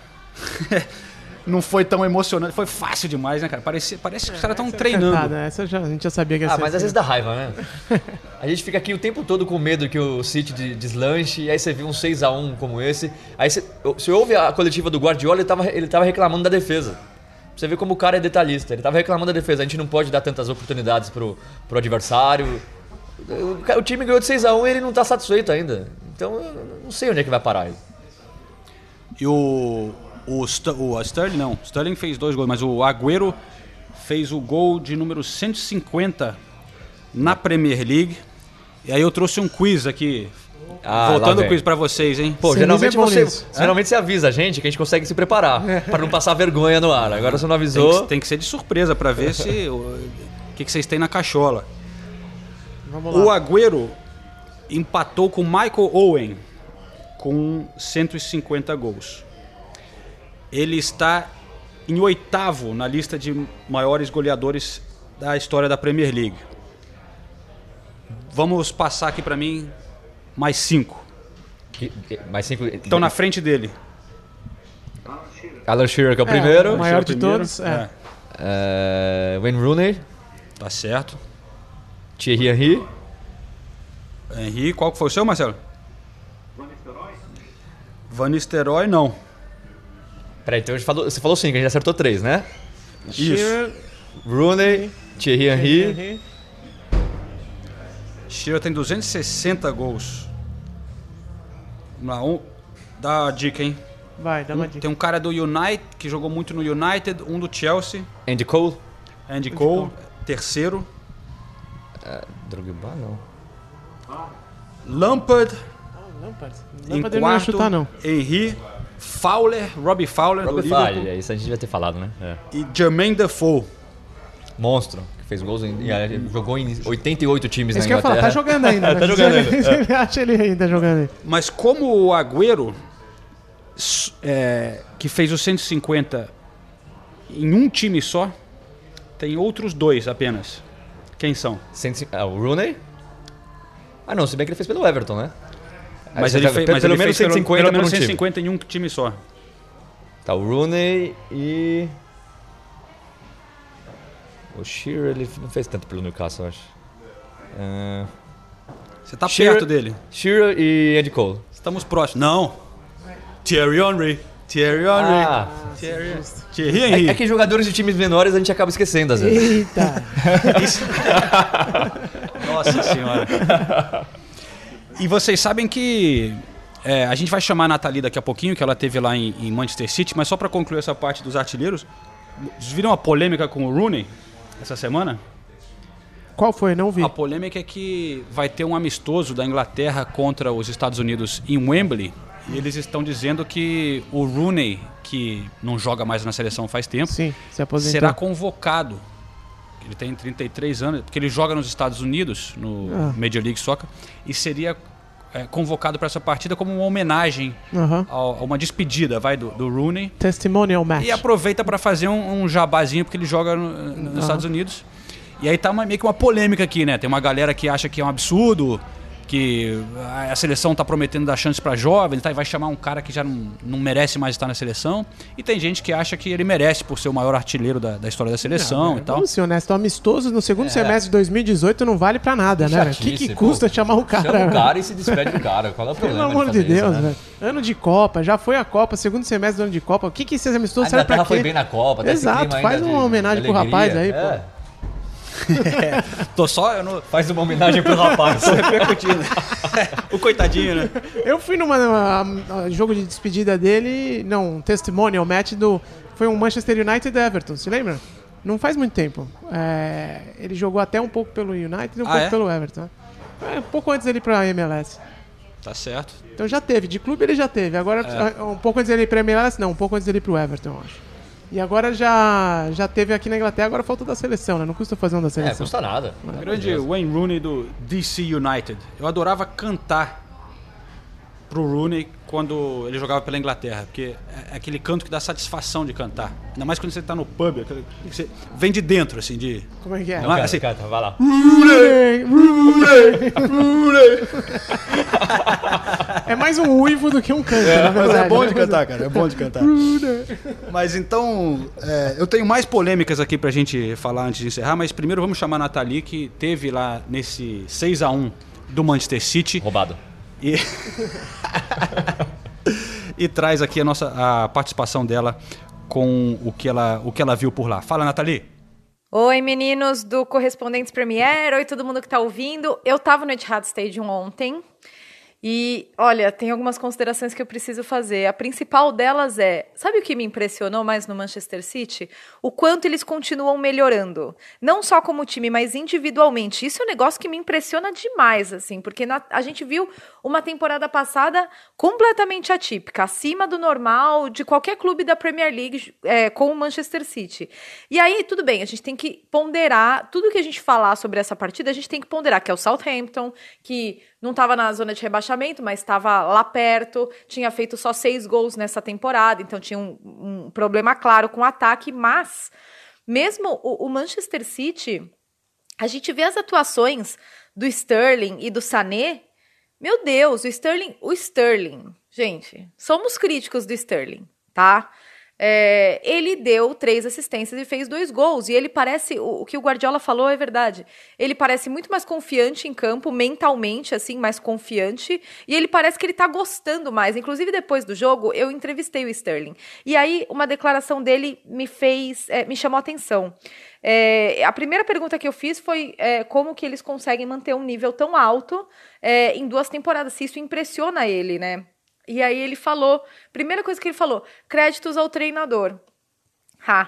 *laughs* não foi tão emocionante. Foi fácil demais, né, cara? Parece, parece que os caras estão é treinando. cantada, Essa já, a gente já sabia que ia Ah, ser mas às assim. vezes dá raiva, né? *laughs* A gente fica aqui o tempo todo com medo que o City de- deslanche, e aí você vê um 6x1 como esse. Aí você, você ouve a coletiva do Guardiola, ele tava, ele tava reclamando da defesa. Você vê como o cara é detalhista. Ele tava reclamando da defesa. A gente não pode dar tantas oportunidades pro, pro adversário. O, time ganhou de 6x1 e ele não tá satisfeito ainda. Então eu não sei onde é que vai parar ele. E o. O, St o Sterling não. Sterling fez dois gols, mas o Agüero fez o gol de número 150 na Premier League. E aí eu trouxe um quiz aqui. Ah, voltando o quiz pra vocês, hein? Pô, geralmente é você, nisso. geralmente você avisa a gente que a gente consegue se preparar pra não passar vergonha no ar. Agora você não Tem avisou. que, tem que ser de surpresa pra ver *laughs* se o o que, que vocês têm na cachola. Vamos O. Agüero empatou com Michael Owen com 150 gols. Ele está em oitavo na lista de maiores goleadores da história da Premier League. Vamos passar aqui pra mim mais cinco. Que- que- Mais cinco. Estão na frente dele. Alan Shearer, que é o É, primeiro. o maior é de primeiro. todos. É. É, Wayne Rooney, Tá certo. Thierry Henry, Henri, qual que foi o seu, Marcelo? Van Nistelrooy, não. Peraí, então falou, você falou cinco, a gente acertou três, né? Shearer, Rooney, Thierry Henry, Henry. Shearer tem 260 gols. Vamos lá, um, dá a dica, hein? Vai, dá uma Um- dica. tem um cara do United, que jogou muito no United, um do Chelsea, Andy Cole. Andy Cole, terceiro. Drogba, não. Lampard, Lampard. em Lampard ele não ia quarto, chutar, não. Henry, Fowler, Robbie Fowler Robert do Liverpool Fowler, isso a gente devia ter falado, né? É. e Jermaine Defoe. Monstro, que fez gols em, e, é, jogou em 88 times É na isso que eu ia falar, Inglaterra. *laughs* tá jogando ainda. Tá jogando ele- ainda, Ele acha ele ainda jogando aí. Mas como o Agüero, é, que fez os 150 em um time só, tem outros dois apenas. Quem são? 105 Ah, o Rooney? Ah, não, se bem que ele fez pelo Everton, né? Aí Mas ele, fez, pelo mas ele menos fez 150 pelo, pelo um menos time. 150 em um time só. Tá, o Rooney e. O Shearer, ele não fez tanto pelo Newcastle, eu acho. É, Você tá Shearer- perto dele. Shearer e Andy Cole. Estamos próximos. Não. Thierry Henry. Thierry Henry. Ah, Thierry, Thierry Henry. é, é que jogadores de times menores a gente acaba esquecendo às vezes. Eita. *laughs* Nossa senhora. E vocês sabem que é, a gente vai chamar a Nathalie daqui a pouquinho, que ela teve lá em, em Manchester City, mas só pra concluir essa parte dos artilheiros, vocês viram a polêmica com o Rooney essa semana? Qual foi? Não vi. A polêmica é que vai ter um amistoso da Inglaterra contra os Estados Unidos em Wembley. E eles estão dizendo que o Rooney, que não joga mais na seleção faz tempo, Sim, se será convocado. Ele tem 33 anos, porque ele joga nos Estados Unidos, no Ah. Major League Soccer, e seria é, convocado para essa partida como uma homenagem Aham. a, a uma despedida, vai, do, do Rooney. Testimonial match. E aproveita para fazer um, um jabazinho, porque ele joga no- nos Estados Unidos. E aí tá uma- meio que uma polêmica aqui, né? Tem uma galera que acha que é um absurdo, que a seleção tá prometendo dar chance para jovem, tá? E vai chamar um cara que já não, não merece mais estar na seleção. E tem gente que acha que ele merece por ser o maior artilheiro da, da história da seleção e tal. Vamos ser honestos, amistoso no segundo semestre de 2018 não vale pra nada, né? O que, que custa pô. chamar o cara? Chama o cara e se despede do cara. Qual é o Pelo problema? amor de fazer isso, Deus, né? velho. Ano de Copa, já foi a Copa, segundo semestre do ano de Copa. O que que esses amistosos A servem pra Inglaterra quê? foi bem na Copa. tá Exato, faz uma de- homenagem de pro rapaz aí, pô. É, *laughs* Tô só, eu não Faz uma homenagem pro rapaz. tô repercutindo. *laughs* o coitadinho, né? Eu fui numa, numa- jogo de despedida dele, não, um testimonial match do. Foi um Manchester United e Everton, se lembra? Não faz muito tempo. É, ele jogou até um pouco pelo United e um Ah, pouco é? pelo Everton. É, um pouco antes dele ir pra MLS. Tá certo. Então já teve, de clube ele já teve. Agora, É. um pouco antes dele ir pra MLS, não, um pouco antes dele ir pro Everton, eu acho. E agora já, já teve aqui na Inglaterra, agora falta da seleção, né? Não custa fazer um da É, seleção. custa nada. O grande Wayne Rooney do DC United. Eu adorava cantar pro Rooney quando ele jogava pela Inglaterra, porque é aquele canto que dá satisfação de cantar. Ainda mais quando você tá no pub, aquele que você vem de dentro, assim, de. Como é que é? Não é Canta, assim, canta, vai lá. É mais um uivo do que um canto, na Mas é bom de né? cantar, cara. É bom de cantar. Mas então, é, eu tenho mais polêmicas aqui pra gente falar antes de encerrar, mas primeiro vamos chamar a Nathalie, que teve lá nesse 6 a 1 do Manchester City. Roubado. E, *laughs* e traz aqui a nossa a participação dela com o que ela, o que ela viu por lá. Fala, Nathalie. Oi, meninos do Correspondentes Premier. Oi, todo mundo que tá ouvindo. Eu tava no Etihad Stadium ontem. E, olha, tem algumas considerações que eu preciso fazer. A principal delas é: sabe o que me impressionou mais no Manchester City? O quanto eles continuam melhorando. Não só como time, mas individualmente. Isso é um negócio que me impressiona demais, assim, porque na- a gente viu uma temporada passada completamente atípica, acima do normal de qualquer clube da Premier League é, com o Manchester City. E aí, tudo bem, a gente tem que ponderar tudo que a gente falar sobre essa partida, a gente tem que ponderar que é o Southampton, que não estava na zona de rebaixamento, mas estava lá perto, tinha feito só seis gols nessa temporada, então tinha um, um problema claro com o ataque, mas mesmo o, o Manchester City, a gente vê as atuações do Sterling e do Sané, meu Deus, o Sterling, o Sterling, gente, somos críticos do Sterling, tá? É, ele deu três assistências e fez dois gols. E ele parece. O, o que o Guardiola falou é verdade. Ele parece muito mais confiante em campo, mentalmente, assim, mais confiante. E ele parece que ele tá gostando mais. Inclusive, depois do jogo, eu entrevistei o Sterling. E aí, uma declaração dele me fez. é, me chamou atenção. É, a primeira pergunta que eu fiz foi é, como que eles conseguem manter um nível tão alto é, em duas temporadas, se isso impressiona ele, né? E aí ele falou, primeira coisa que ele falou, créditos ao treinador. Ha,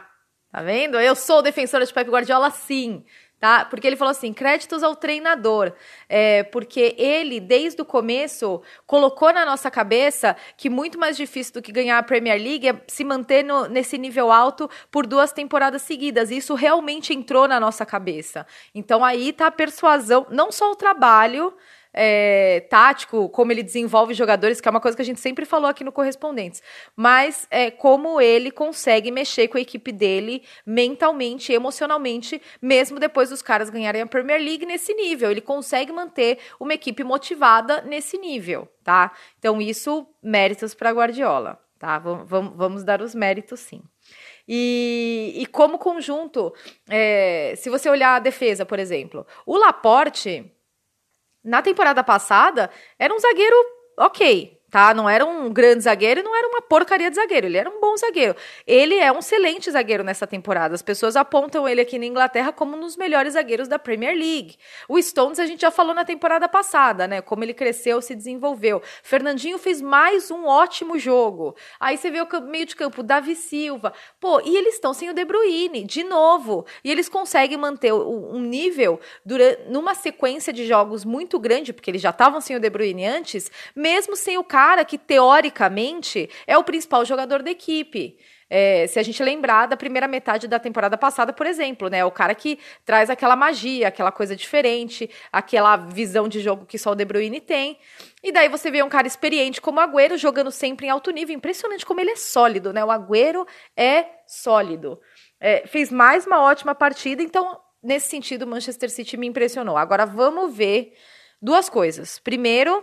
tá vendo? Eu sou defensora de Pep Guardiola, sim. Tá? Porque ele falou assim: créditos ao treinador. É, porque ele, desde o começo, colocou na nossa cabeça que muito mais difícil do que ganhar a Premier League é se manter no- nesse nível alto por duas temporadas seguidas. Isso realmente entrou na nossa cabeça. Então aí tá a persuasão, não só o trabalho é, tático, como ele desenvolve jogadores, que é uma coisa que a gente sempre falou aqui no Correspondentes, mas é, como ele consegue mexer com a equipe dele mentalmente, emocionalmente, mesmo depois dos caras ganharem a Premier League nesse nível. Ele consegue manter uma equipe motivada nesse nível, tá? Então, isso, méritos para Guardiola, tá? Vam- Vamos dar os méritos, sim. E, e como conjunto, é, se você olhar a defesa, por exemplo, o Laporte na temporada passada, era um zagueiro ok, tá? Não era um grande zagueiro e não era uma porcaria de zagueiro. Ele era um bom zagueiro. Ele é um excelente zagueiro nessa temporada. As pessoas apontam ele aqui na Inglaterra como um dos melhores zagueiros da Premier League. O Stones a gente já falou na temporada passada, né? Como ele cresceu, se desenvolveu. Fernandinho fez mais um ótimo jogo. Aí você vê o meio de campo, Davi Silva. Pô, e eles estão sem o De Bruyne, de novo. E eles conseguem manter um nível durante, numa sequência de jogos muito grande, porque eles já estavam sem o De Bruyne antes, mesmo sem o cara que, teoricamente, é o principal jogador da equipe. É, se a gente lembrar da primeira metade da temporada passada, por exemplo, né? O cara que traz aquela magia, aquela coisa diferente, aquela visão de jogo que só o De Bruyne tem. E daí você vê um cara experiente como o Agüero jogando sempre em alto nível. Impressionante como ele é sólido, né? O Agüero é sólido. É, fez mais uma ótima partida, então, nesse sentido, o Manchester City me impressionou. Agora vamos ver duas coisas. Primeiro,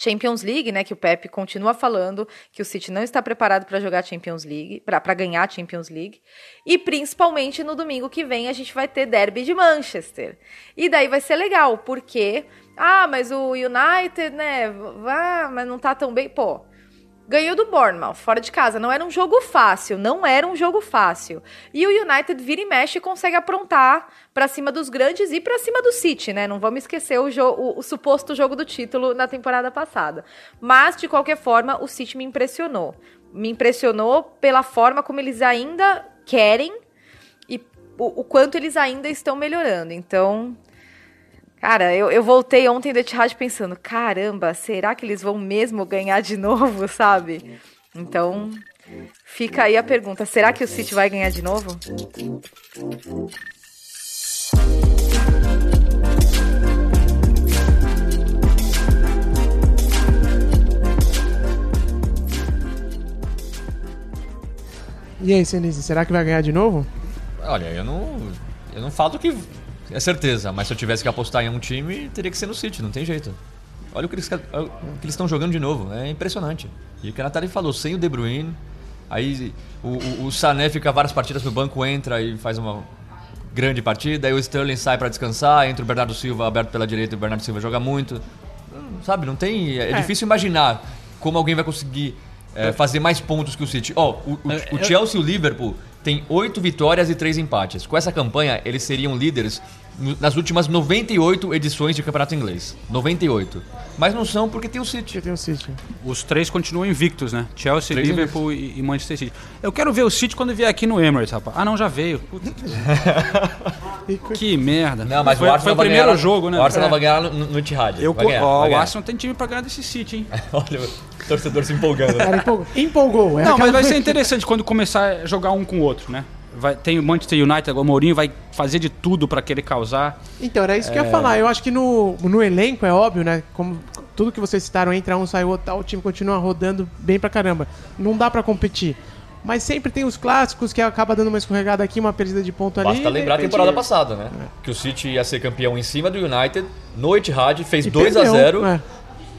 Champions League, né, que o Pepe continua falando que o City não está preparado para jogar Champions League, para ganhar a Champions League, e principalmente no domingo que vem a gente vai ter Derby de Manchester. E daí vai ser legal, porque ah, mas o United, né, vá, mas não tá tão bem, pô. Ganhou do Bournemouth, fora de casa. Não era um jogo fácil, não era um jogo fácil. E o United vira e mexe e consegue aprontar pra cima dos grandes e pra cima do City, né? Não vamos esquecer o, o- o suposto jogo do título na temporada passada. Mas, de qualquer forma, o City me impressionou. Me impressionou pela forma como eles ainda querem e o, o quanto eles ainda estão melhorando. Então, Cara, eu, eu voltei ontem do Etihad pensando, caramba, será que eles vão mesmo ganhar de novo, sabe? Então, fica aí a pergunta, será que o City vai ganhar de novo? E aí, Senise, será que vai ganhar de novo? Olha, eu não. Eu não falo que é certeza, mas se eu tivesse que apostar em um time, teria que ser no City, não tem jeito. Olha o que eles estão jogando de novo, é impressionante. E o que a Natália falou, sem o De Bruyne, aí o, o, o Sané fica várias partidas no banco, entra e faz uma grande partida, aí o Sterling sai para descansar, entra o Bernardo Silva aberto pela direita e o Bernardo Silva joga muito. Hum, Sabe, não tem. É, É. difícil imaginar como alguém vai conseguir é, fazer mais pontos que o City. Ó, o, o- o Chelsea e o Liverpool têm oito vitórias e três empates. Com essa campanha, eles seriam líderes nas últimas 98 edições de campeonato inglês. 98. Mas não são porque tem o City. Tem o City. Os três continuam invictos, né? Chelsea, Três Liverpool e, e Manchester City. Eu quero ver o City quando vier aqui no Emirates, rapaz. Ah, não, já veio. Puta *laughs* que merda. Não, mas foi, o foi o primeiro ganhar, jogo, né? O Arsenal É. vai ganhar no, no Etihad. Eu, vai ganhar, ó, vai o. Arsenal tem time pra ganhar desse City, hein? *laughs* Olha o torcedor se empolgando. Cara, empolgou. empolgou. É Não, mas vai ser interessante quando começar a jogar um com o outro, né? Vai, tem o Manchester United, agora o Mourinho vai fazer de tudo pra querer causar. Então, era isso que eu É. ia falar. Eu acho que no, no elenco é óbvio, né? Como tudo que vocês citaram, entra um, sai outro, tal, o time continua rodando bem pra caramba. Não dá pra competir. Mas sempre tem os clássicos que acaba dando uma escorregada aqui, uma perdida de ponto ali. Basta e de lembrar a temporada passada, né? Que o City ia ser campeão em cima do United, no Etihad, fez E 2 a perdeu, 0 é.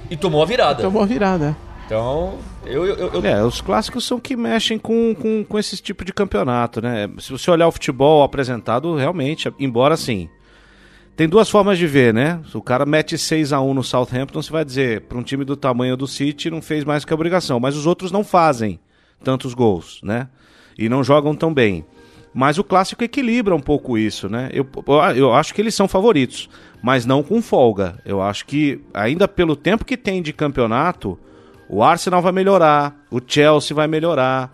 e tomou a virada. Tomou a virada. Então, eu, eu, eu- É, os clássicos são que mexem com, com, com esse tipo de campeonato, né? Se você olhar o futebol apresentado, realmente, embora assim. Tem duas formas de ver, né? Se o cara mete 6 a 1 no Southampton, você vai dizer, para um time do tamanho do City, não fez mais que a obrigação. Mas os outros não fazem tantos gols, né? E não jogam tão bem. Mas o clássico equilibra um pouco isso, né? Eu, eu acho que eles são favoritos, mas não com folga. Eu acho que, ainda pelo tempo que tem de campeonato, o Arsenal vai melhorar, o Chelsea vai melhorar,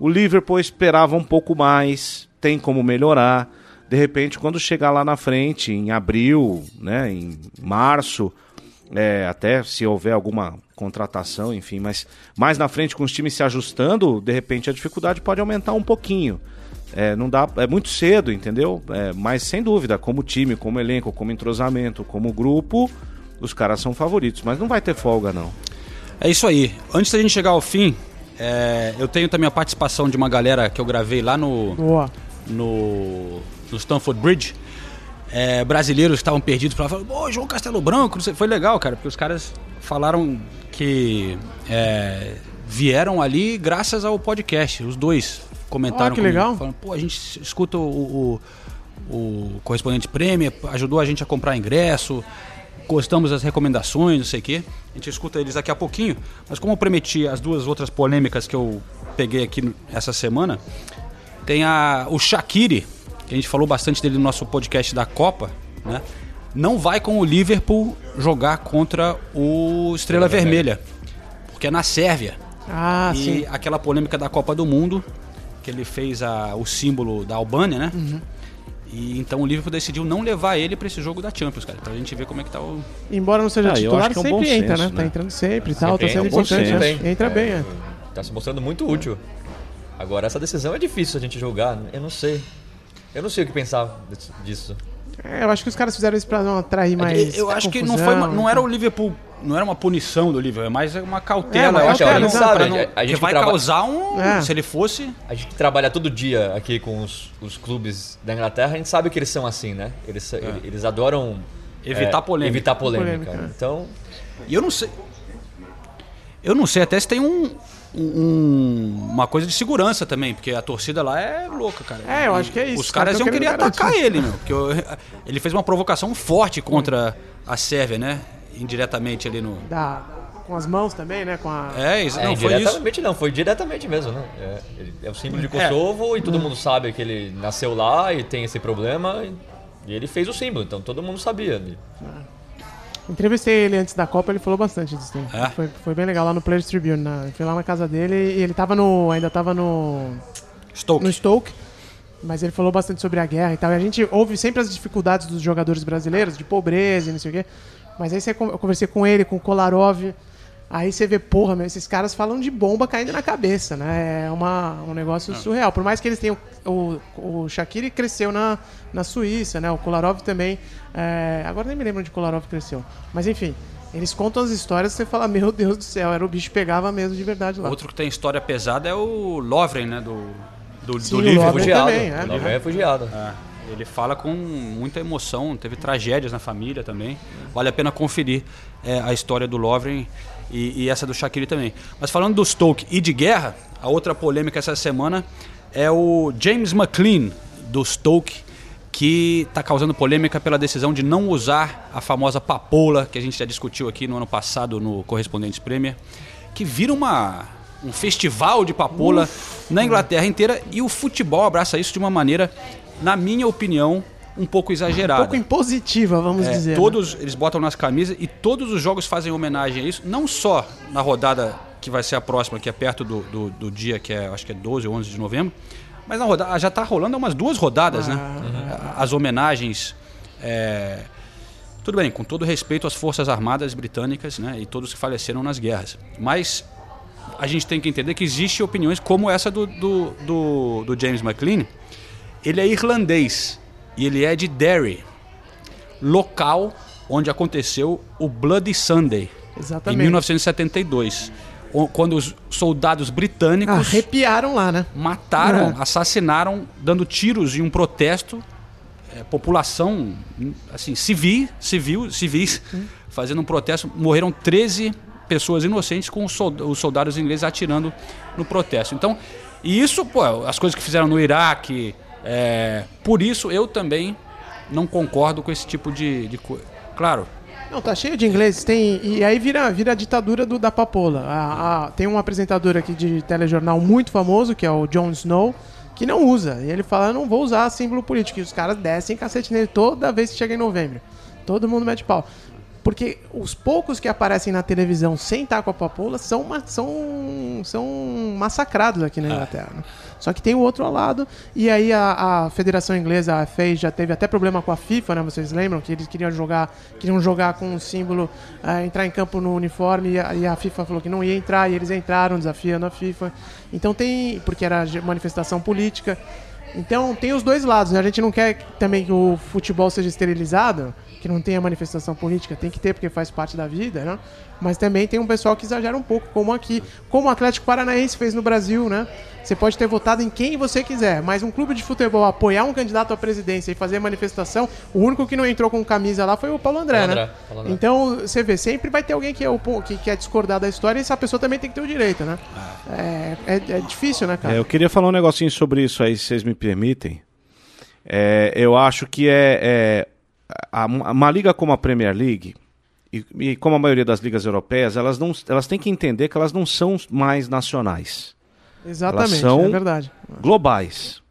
o Liverpool esperava um pouco mais, tem como melhorar. De repente, quando chegar lá na frente, em abril, né, em março, é, até se houver alguma contratação, enfim, mas mais na frente com os times se ajustando, de repente a dificuldade pode aumentar um pouquinho. É, não dá, é muito cedo, entendeu? É, mas sem dúvida, como time, como elenco, como entrosamento, como grupo, os caras são favoritos, mas não vai ter folga não. É isso aí. Antes da gente chegar ao fim, é, eu tenho também a participação de uma galera que eu gravei lá no, Boa. no, no Stanford Bridge. É, brasileiros estavam perdidos para falar, pô, João Castelo Branco, foi legal, cara, porque os caras falaram que é, vieram ali graças ao podcast. Os dois comentaram. Ah, que comigo, legal. Falando, pô, a gente escuta o, o, o correspondente prêmio, ajudou a gente a comprar ingresso, gostamos das recomendações, não sei o quê. A gente escuta eles daqui a pouquinho. Mas como eu prometi as duas outras polêmicas que eu peguei aqui essa semana, tem a, o Shaqiri, que a gente falou bastante dele no nosso podcast da Copa, né? Não vai com o Liverpool jogar contra o Estrela Vermelha, porque é na Sérvia. Ah, e sim. aquela polêmica da Copa do Mundo, que ele fez a- o símbolo da Albânia, né? Uhum. E então o Liverpool decidiu não levar ele pra esse jogo da Champions, cara. Pra gente ver como é que tá o. Embora não seja Ah, eu titular, acho que é um bom sempre entra, senso, né? Tá né? entrando sempre e tal, tá Sempre sendo entra, um bom importante. senso, né? Entra É. bem, é. Tá se mostrando muito útil. Agora, essa decisão é difícil a gente julgar. Eu não sei. Eu não sei o que pensar disso-. É, eu acho que os caras fizeram isso pra não atrair mais. eu acho que não confusão, foi uma- não era o. Liverpool, não era uma punição do Liverpool, é mais uma É, cautela. uma eu acho que não sabe, A não, gente- a gente que vai traba- causar um. É. Se ele fosse. A gente que trabalha todo dia aqui com os, os clubes da Inglaterra, a gente sabe que eles são assim, né? Eles, eles adoram Evitar é, polêmica. Evitar polêmica. Polêmica, é. Então, E eu não sei. Eu não sei até se tem um, um- uma coisa de segurança também, porque a torcida lá é louca, cara. É, eu acho que é isso, Os caras iam querer atacar ele, meu. Porque eu- ele fez uma provocação forte contra a Sérvia, né? Indiretamente ali no. Da- com as mãos também, né? Com a... É, isso, é, não, foi isso. indiretamente não, foi diretamente mesmo, né? É, ele- é o símbolo de Kosovo e todo mundo sabe que ele nasceu lá e tem esse problema. E, e ele fez o símbolo, então todo mundo sabia. Entrevistei ele antes da Copa, ele falou bastante disso. né? É? Foi, foi bem legal lá no Players Tribune. Na, fui lá na casa dele e ele tava no. ainda tava no. Stoke. no Stoke. Mas ele falou bastante sobre a guerra e tal. E a gente ouve sempre as dificuldades dos jogadores brasileiros, de pobreza e não sei o quê. Mas aí você, eu conversei com ele, com o Kolarov. Aí você vê, porra, meu, esses caras falam de bomba caindo na cabeça, né? É uma, um negócio surreal. Por mais que eles tenham. O, o Shaqiri cresceu na, na Suíça, né? O Kolarov também. é, agora nem me lembro onde o Kolarov cresceu. Mas enfim, eles contam as histórias e você fala, meu Deus do céu, era o bicho pegava mesmo de verdade lá. Outro que tem história pesada é o Lovren, né? Do, do, Sim, do o Liverpool. Lovren Refugiado. também, é. O Lovren é refugiado. É, ele fala com muita emoção, teve tragédias na família também. Vale a pena conferir é, a história do Lovren e, e essa do Shaqiri também. Mas falando do Stoke e de guerra, a outra polêmica essa semana é o James McLean do Stoke, que está causando polêmica pela decisão de não usar a famosa papoula que a gente já discutiu aqui no ano passado no Correspondentes Premier, que vira uma, um festival de papoula na Inglaterra inteira e o futebol abraça isso de uma maneira, na minha opinião, um pouco Um exagerada. pouco impositiva, vamos É, dizer. né? todos eles botam nas camisas e todos os jogos fazem homenagem a isso, não só na rodada que vai ser a próxima, que é perto do, do, do dia que é, acho que é 12 ou 11 de novembro, mas na rodada já está rolando umas duas rodadas, né? As homenagens. é, tudo bem, com todo respeito às forças armadas britânicas, né, e todos que faleceram nas guerras, mas a gente tem que entender que existem opiniões como essa do, do, do, do James McLean. Ele é irlandês e ele é de Derry, local onde aconteceu o Bloody Sunday, em Exatamente. 1972, o- quando os soldados britânicos Arrepiaram lá, né? mataram, É. assassinaram, dando tiros em um protesto, é, população assim civil, civil, civis, fazendo um protesto, morreram 13 pessoas inocentes com os soldados ingleses atirando no protesto. Então, e isso, pô, as coisas que fizeram no Iraque, é, por isso eu também não concordo com esse tipo de, de coisa. Claro, Não, tá cheio de ingleses. Tem, e aí vira, vira a ditadura do, da papoula. A- a- tem um apresentador aqui de telejornal muito famoso, que é o Jon Snow, que não usa. E ele fala, não vou usar símbolo político. E os caras descem cacete nele toda vez que chega em novembro. Todo mundo mete pau. Porque os poucos que aparecem na televisão sem estar com a papoula são, são, são massacrados aqui na Inglaterra. né? Só que tem o outro ao lado, e aí a, a Federação Inglesa, a FA, já teve até problema com a FIFA, né? Vocês lembram que eles queriam jogar, queriam jogar com um símbolo, ah, entrar em campo no uniforme, e a, e a FIFA falou que não ia entrar, e eles entraram desafiando a FIFA. Então tem, porque era manifestação política. Então tem os dois lados, né? A gente não quer também que o futebol seja esterilizado, que não tenha manifestação política, tem que ter porque faz parte da vida, né? Mas também tem um pessoal que exagera um pouco, como aqui, como o Atlético Paranaense fez no Brasil, né? Você pode ter votado em quem você quiser, mas um clube de futebol apoiar um candidato à presidência e fazer manifestação, o único que não entrou com camisa lá foi o Paulo André, Paulo né? André, Paulo André. Então, você vê, sempre vai ter alguém que, é o, que quer discordar da história e essa pessoa também tem que ter o direito, né? É, é, é difícil, né, cara? É, eu queria falar um negocinho sobre isso aí, se vocês me permitem. É, eu acho que é, é a- uma liga como a Premier League e, e como a maioria das ligas europeias, elas não, elas têm que entender que elas não são mais nacionais, Exatamente, são- é verdade. globais.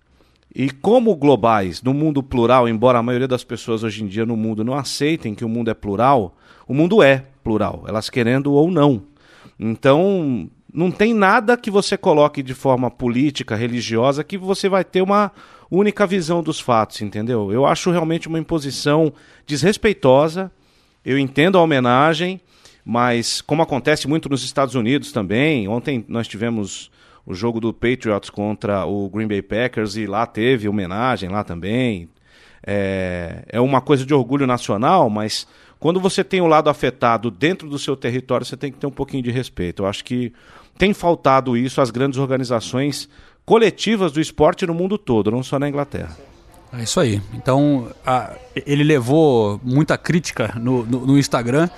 E como globais, no mundo plural, embora a maioria das pessoas hoje em dia no mundo não aceitem que o mundo é plural, o mundo é plural, elas querendo ou não. Então, não tem nada que você coloque de forma política, religiosa, que você vai ter uma única visão dos fatos, entendeu? Eu acho realmente uma imposição desrespeitosa. Eu entendo a homenagem, mas como acontece muito nos Estados Unidos também, ontem nós tivemos o jogo do Patriots contra o Green Bay Packers e lá teve homenagem lá também. É, é uma coisa de orgulho nacional, mas quando você tem o lado afetado dentro do seu território, você tem que ter um pouquinho de respeito. Eu acho que tem faltado isso às grandes organizações coletivas do esporte no mundo todo, não só na Inglaterra. É isso aí. Então, a- ele levou muita crítica no, no- no Instagram.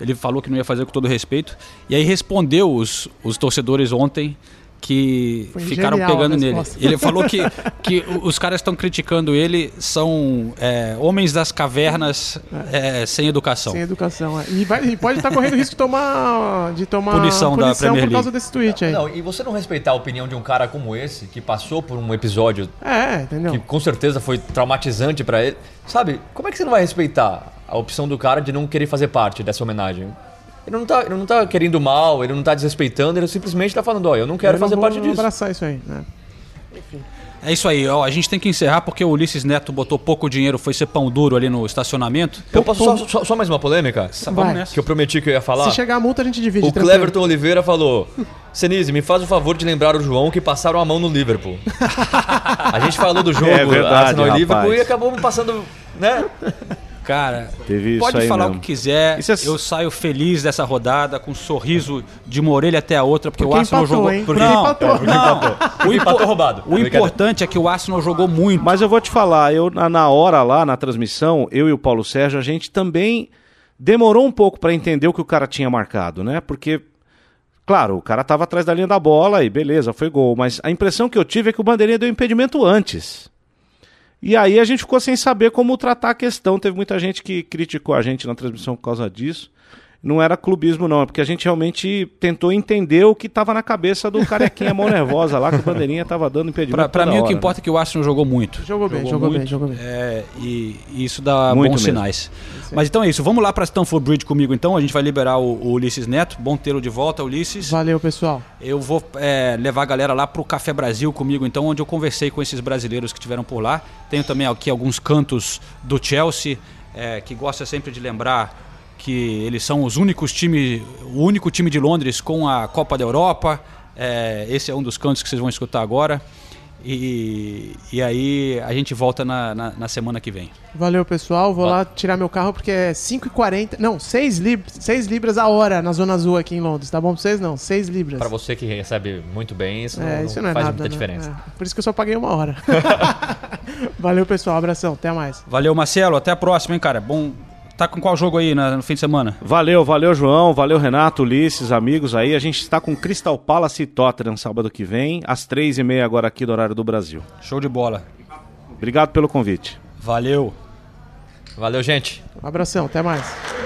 Ele falou que não ia fazer com todo respeito. E aí respondeu os, os torcedores ontem que Foi ficaram pegando nele. Ele falou que, que os caras estão criticando ele são é, homens das cavernas é, sem educação. Sem educação. é. E, vai- e pode estar correndo risco de tomar, de tomar Punição da Premier por causa League. desse tweet aí. Não, e você não respeitar a opinião de um cara como esse, que passou por um episódio É, entendeu? que com certeza foi traumatizante pra ele, sabe? Como é que você não vai respeitar a opção do cara de não querer fazer parte dessa homenagem? Ele não tá, ele não tá querendo mal, ele não tá desrespeitando, ele simplesmente tá falando, ó, eu não quero Eu não fazer vou parte disso. abraçar isso aí, né? É isso aí, ó, a gente tem que encerrar porque o Ulisses Neto botou pouco dinheiro, foi ser pão duro ali no estacionamento. Eu posso só, só- só mais uma polêmica? Vamos nessa. Que eu prometi que eu ia falar. Se chegar a multa, a gente divide. O tranquilo. Cleverton Oliveira falou: Senise, me faz o favor de lembrar o João que passaram a mão no Liverpool. *laughs* a gente falou do jogo É verdade, Arsenal e Liverpool e acabou passando, né? Cara, Teve isso pode aí falar mesmo. o que quiser. Isso é- Eu saio feliz dessa rodada, com um sorriso de uma orelha até a outra, porque, Porque o Arsenal empatou, jogou. hein? Porque não, empatou. não. Porque O, impo- empatou roubado. o importante é que o Arsenal jogou muito. Mas eu vou te falar, eu na, na hora lá, na transmissão, eu e o Paulo Sérgio, a gente também demorou um pouco pra entender o que o cara tinha marcado, né? Porque, claro, o cara tava atrás da linha da bola e beleza, foi gol. Mas a impressão que eu tive é que o Bandeirinha deu impedimento antes. E aí a gente ficou sem saber como tratar a questão. Teve muita gente que criticou a gente na transmissão por causa disso. Não era clubismo, não, é porque a gente realmente tentou entender o que estava na cabeça do carequinha mão nervosa lá, que o Bandeirinha estava dando impedimento. Toda mim, o que hora, né? importa é que o Arsenal jogou muito. Jogou bem, jogou bem, muito, jogou bem. é, e, e isso dá Muito bons mesmo. sinais. Mas então é isso. Vamos lá para Stanford Bridge comigo, então. A gente vai liberar o, o Ulisses Neto. Bom tê-lo de volta, Ulisses. Valeu, pessoal. Eu vou é, levar a galera lá pro Café Brasil comigo, então, onde eu conversei com esses brasileiros que estiveram por lá. Tenho também aqui alguns cantos do Chelsea, é, que gosta sempre de lembrar que eles são os únicos times, o único time de Londres com a Copa da Europa. É, esse é um dos cantos que vocês vão escutar agora. E, e aí a gente volta na, na, na semana que vem. Valeu, pessoal. Vou lá tirar meu carro porque é 5h40. Não, 6, lib 6 libras a hora na Zona Azul aqui em Londres. Tá bom pra vocês? Não, 6 libras. Pra você que recebe muito bem, isso, É, não, isso não é faz nada, muita né? diferença. É, Por isso que eu só paguei uma hora. *laughs* *laughs* Valeu, pessoal. Abração. Até mais. Valeu, Marcelo. Até a próxima, hein, cara. Bom. Tá com qual jogo aí na- no fim de semana? Valeu, valeu, João. Valeu, Renato, Ulisses, amigos aí. A gente está com Crystal Palace e Tottenham sábado que vem, às três e meia agora aqui do horário do Brasil. Show de bola. Obrigado pelo convite. Valeu. Valeu, gente. Um abração. Até mais.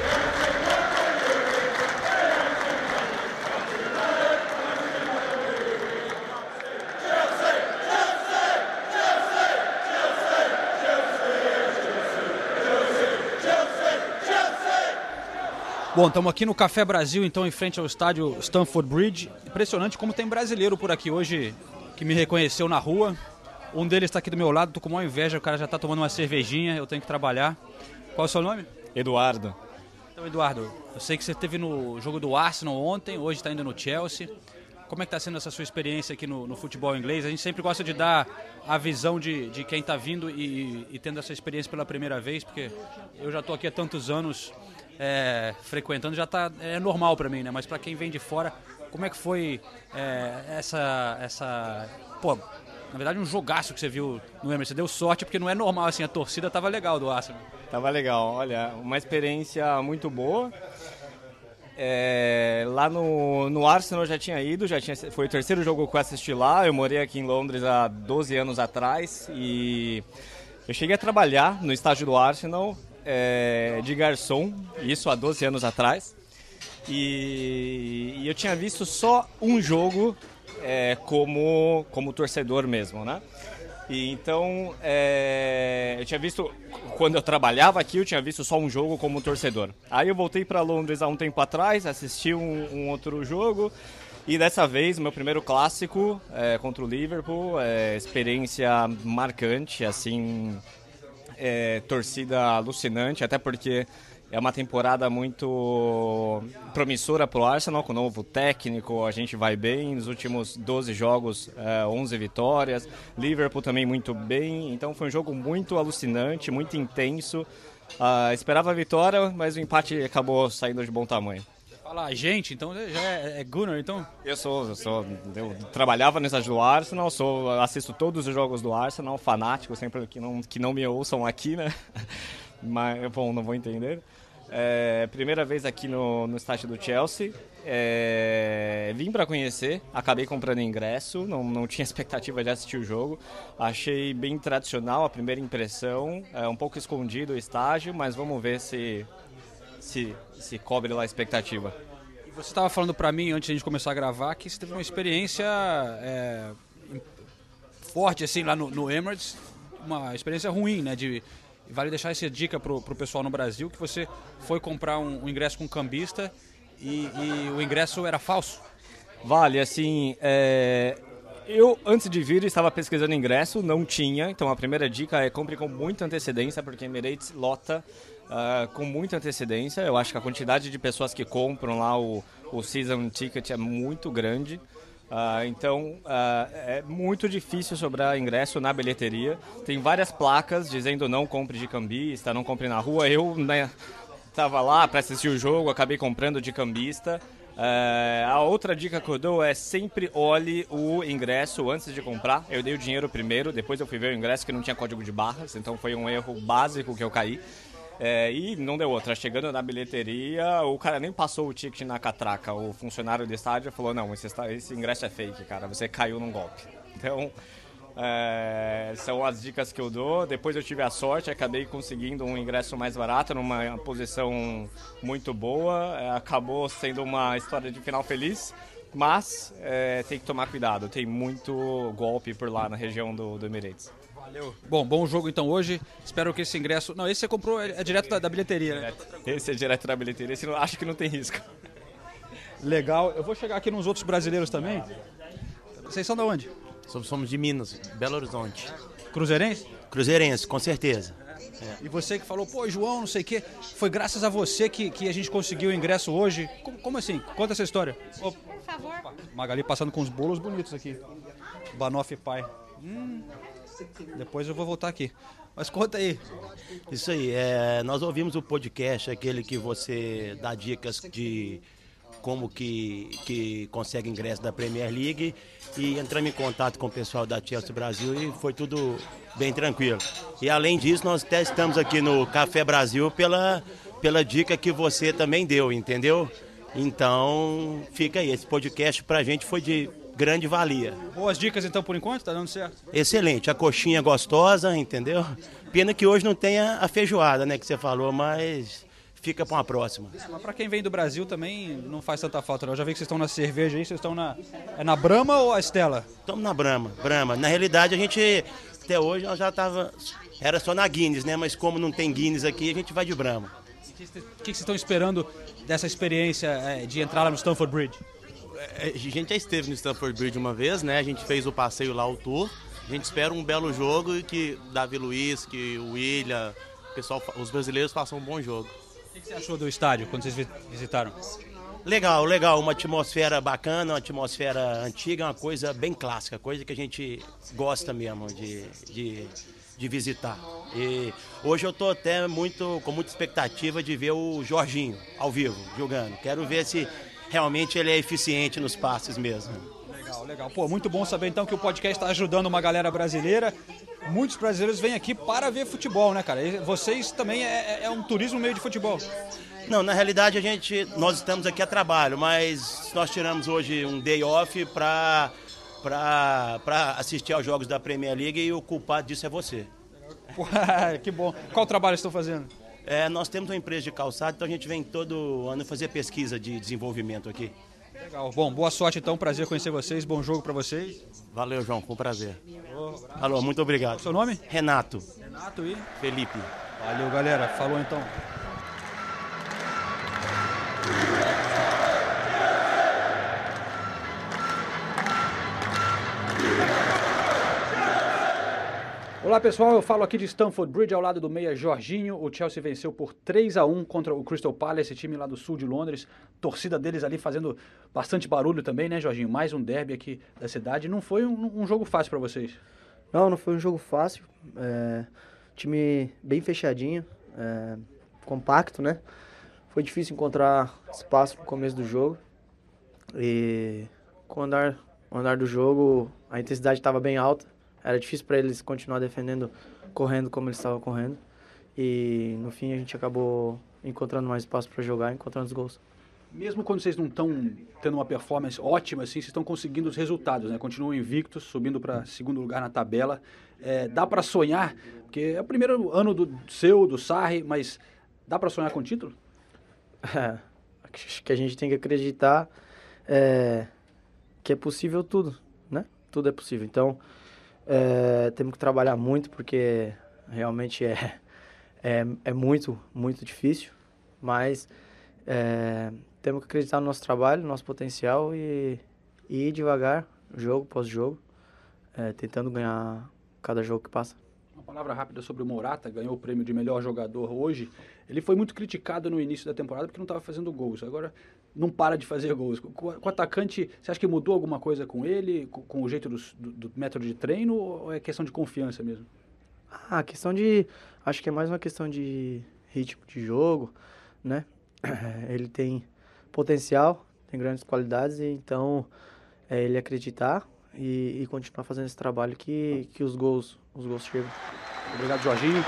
Bom, estamos aqui no Café Brasil, então, em frente ao estádio Stamford Bridge. Impressionante como tem brasileiro por aqui hoje que me reconheceu na rua. Um deles está aqui do meu lado, tô com uma inveja, o cara já está tomando uma cervejinha, eu tenho que trabalhar. Qual é o seu nome? Eduardo. Então, Eduardo, eu sei que você esteve no jogo do Arsenal ontem, hoje está indo no Chelsea. Como é que está sendo essa sua experiência aqui no, no futebol inglês? A gente sempre gosta de dar a visão de, de quem está vindo e, e tendo essa experiência pela primeira vez, porque eu já estou aqui há tantos anos é, frequentando, já tá, é normal para mim, né? Mas para quem vem de fora, como é que foi é, essa, essa... Pô, na verdade um jogaço que você viu no Emerson. Você deu sorte porque não é normal, assim, a torcida tava legal do Arsenal. Tava legal, olha, uma experiência muito boa. É, lá no, no Arsenal eu já tinha ido, já tinha, foi o terceiro jogo que eu assisti lá. Eu morei aqui em Londres há 12 anos atrás e eu cheguei a trabalhar no estádio do Arsenal é, de garçom, isso há 12 anos atrás. E, e eu tinha visto só um jogo é, como, como torcedor mesmo, né? E então, é, eu tinha visto, quando eu trabalhava aqui, eu tinha visto só um jogo como torcedor. Aí eu voltei para Londres há um tempo atrás, assisti um, um outro jogo, e dessa vez, meu primeiro clássico é, contra o Liverpool, é, experiência marcante, assim, é, torcida alucinante, até porque é uma temporada muito promissora para o Arsenal, com o novo técnico, a gente vai bem, nos últimos 12 jogos, é, 11 vitórias, Liverpool também muito bem, então foi um jogo muito alucinante, muito intenso, Ah, esperava a vitória, mas o empate acabou saindo de bom tamanho. Fala, a gente, então já é, é Gunnar, então? Eu sou, eu sou, eu trabalhava estádio do Arsenal, sou, assisto todos os jogos do Arsenal, fanático, sempre que não, que não me ouçam aqui, né? *laughs* Mas, bom, não vou entender. É, primeira vez aqui no, no estádio do Chelsea. É, vim para conhecer, acabei comprando ingresso, não, não tinha expectativa de assistir o jogo. Achei bem tradicional a primeira impressão, é um pouco escondido o estágio, mas vamos ver se, se, se cobre lá a expectativa. E você estava falando para mim antes de a gente começar a gravar que você teve uma experiência é, forte assim lá no, no Emirates, uma experiência ruim, né? De, vale deixar essa dica pro, pro pessoal no Brasil que você foi comprar um, um ingresso com um cambista e, e o ingresso era falso. Vale, assim, é, eu antes de vir estava pesquisando ingresso, não tinha, então a primeira dica é compre com muita antecedência, porque Emirates lota ah, com muita antecedência. Eu acho que a quantidade de pessoas que compram lá o, o season ticket é muito grande. Ah, então ah, é muito difícil sobrar ingresso na bilheteria. Tem várias placas dizendo não compre de cambista, não compre na rua. Eu né, tava lá para assistir o jogo, acabei comprando de cambista. É, a outra dica que eu dou é sempre olhe o ingresso antes de comprar. Eu dei o dinheiro primeiro, depois eu fui ver o ingresso que não tinha código de barras, então foi um erro básico que eu caí. É, e não deu outra. Chegando na bilheteria, o cara nem passou o ticket na catraca. O funcionário do estádio falou: Não, esse, esse ingresso é fake, cara. Você caiu num golpe. *laughs* Então, é, são as dicas que eu dou. Depois eu tive a sorte, acabei conseguindo um ingresso mais barato, numa posição muito boa. É, acabou sendo uma história de final feliz. Mas é, tem que tomar cuidado, tem muito golpe por lá na região do, do Emirates. Valeu. Bom, bom jogo então hoje. Espero que esse ingresso. Não, esse você comprou é, é direto da, da bilheteria, né? Esse é direto da bilheteria, esse não, acho que não tem risco. Legal. Eu vou chegar aqui nos outros brasileiros também. Vocês são de onde? Somos de Minas, Belo Horizonte. Cruzeirense? Cruzeirense, com certeza. E você que falou, pô, João, não sei o quê, foi graças a você que, que a gente conseguiu o ingresso hoje. Como, como assim? Conta essa história. Por favor. Magali passando com uns bolos bonitos aqui. Banoff pai. Hum, depois eu vou voltar aqui. Mas conta aí. Isso aí, é, nós ouvimos o podcast, aquele que você dá dicas de como que, que consegue ingresso da Premier League e entramos em contato com o pessoal da Chelsea Brasil e foi tudo bem tranquilo. E além disso, nós até estamos aqui no Café Brasil pela, pela dica que você também deu, entendeu? Então, fica aí, esse podcast pra gente foi de grande valia. Boas dicas então por enquanto, tá dando certo? Excelente, a coxinha gostosa, entendeu? Pena que hoje não tenha a feijoada, né, que você falou, mas fica para uma próxima. Mas para quem vem do Brasil também não faz tanta falta, não. Eu já vi que vocês estão na cerveja aí, vocês estão na. É na Brahma ou a Estela? Estamos na Brahma, Brahma. Na realidade, a gente, até hoje, nós já estava. Era só na Guinness, né? Mas como não tem Guinness aqui, a gente vai de Brahma. O que, que vocês estão esperando dessa experiência é, de entrar lá no Stamford Bridge? É, a gente já esteve no Stamford Bridge uma vez, né? A gente fez o passeio lá, o tour. A gente espera um belo jogo e que Davi Luiz, que o William, o pessoal, os brasileiros façam um bom jogo. O que você achou do estádio quando vocês visitaram? Legal, legal. Uma atmosfera bacana, uma atmosfera antiga, uma coisa bem clássica, coisa que a gente gosta mesmo de, de, de visitar. E hoje eu estou até muito, com muita expectativa de ver o Jorginho ao vivo jogando. Quero ver se realmente ele é eficiente nos passes mesmo. Legal, legal. Pô, muito bom saber então que o podcast está ajudando uma galera brasileira muitos brasileiros vêm aqui para ver futebol, né, cara? E vocês também é, é, um turismo meio de futebol. Não, na realidade a gente, nós estamos aqui a trabalho, mas nós tiramos hoje um day off para para assistir aos jogos da Premier League e o culpado disso é você. Pô, que bom. Qual trabalho estão fazendo? É, nós temos uma empresa de calçado, então a gente vem todo ano fazer pesquisa de desenvolvimento aqui. Legal. Bom, boa sorte então, prazer conhecer vocês, bom jogo para vocês. Valeu, João, foi um prazer. Oh, Alô, muito obrigado. seu nome? Renato. Renato e? Felipe. Valeu, galera. Falou então. Olá pessoal, eu falo aqui de Stamford Bridge ao lado do meia Jorginho. O Chelsea venceu por 3 a 1 contra o Crystal Palace, time lá do sul de Londres. Torcida deles ali fazendo bastante barulho também, né, Jorginho? Mais um derby aqui da cidade. Não foi um, um jogo fácil para vocês? Não, não foi um jogo fácil. É, time bem fechadinho, é, compacto, né? Foi difícil encontrar espaço no começo do jogo. E com o andar, o andar do jogo, a intensidade estava bem alta era difícil para eles continuar defendendo, correndo como eles estavam correndo. E no fim a gente acabou encontrando mais espaço para jogar, encontrando os gols. Mesmo quando vocês não estão tendo uma performance ótima, assim, vocês estão conseguindo os resultados, né? Continuam invictos, subindo para segundo lugar na tabela. É, dá para sonhar, porque é o primeiro ano do seu, do Sarri, mas dá para sonhar com o título? *laughs* É, acho que a gente tem que acreditar é, que é possível tudo, né? Tudo é possível. Então, é, temos que trabalhar muito porque realmente é, *laughs* é, é muito, muito difícil, mas é, temos que acreditar no nosso trabalho, no nosso potencial e, e ir devagar, jogo após jogo, é, tentando ganhar cada jogo que passa. Uma palavra rápida sobre o Morata, ganhou o prêmio de melhor jogador hoje. Ele foi muito criticado no início da temporada porque não estava fazendo gols. Agora não para de fazer gols. Com, o atacante, você acha que mudou alguma coisa com ele, com, com o jeito dos- do, do método de treino, ou é questão de confiança mesmo? Ah, a questão de. Acho que é mais uma questão de ritmo de jogo, né? *clears throat* Ele tem potencial, tem grandes qualidades, e então é ele acreditar e, e continuar fazendo esse trabalho que, que os gols, os gols chegam. Obrigado, Jorginho.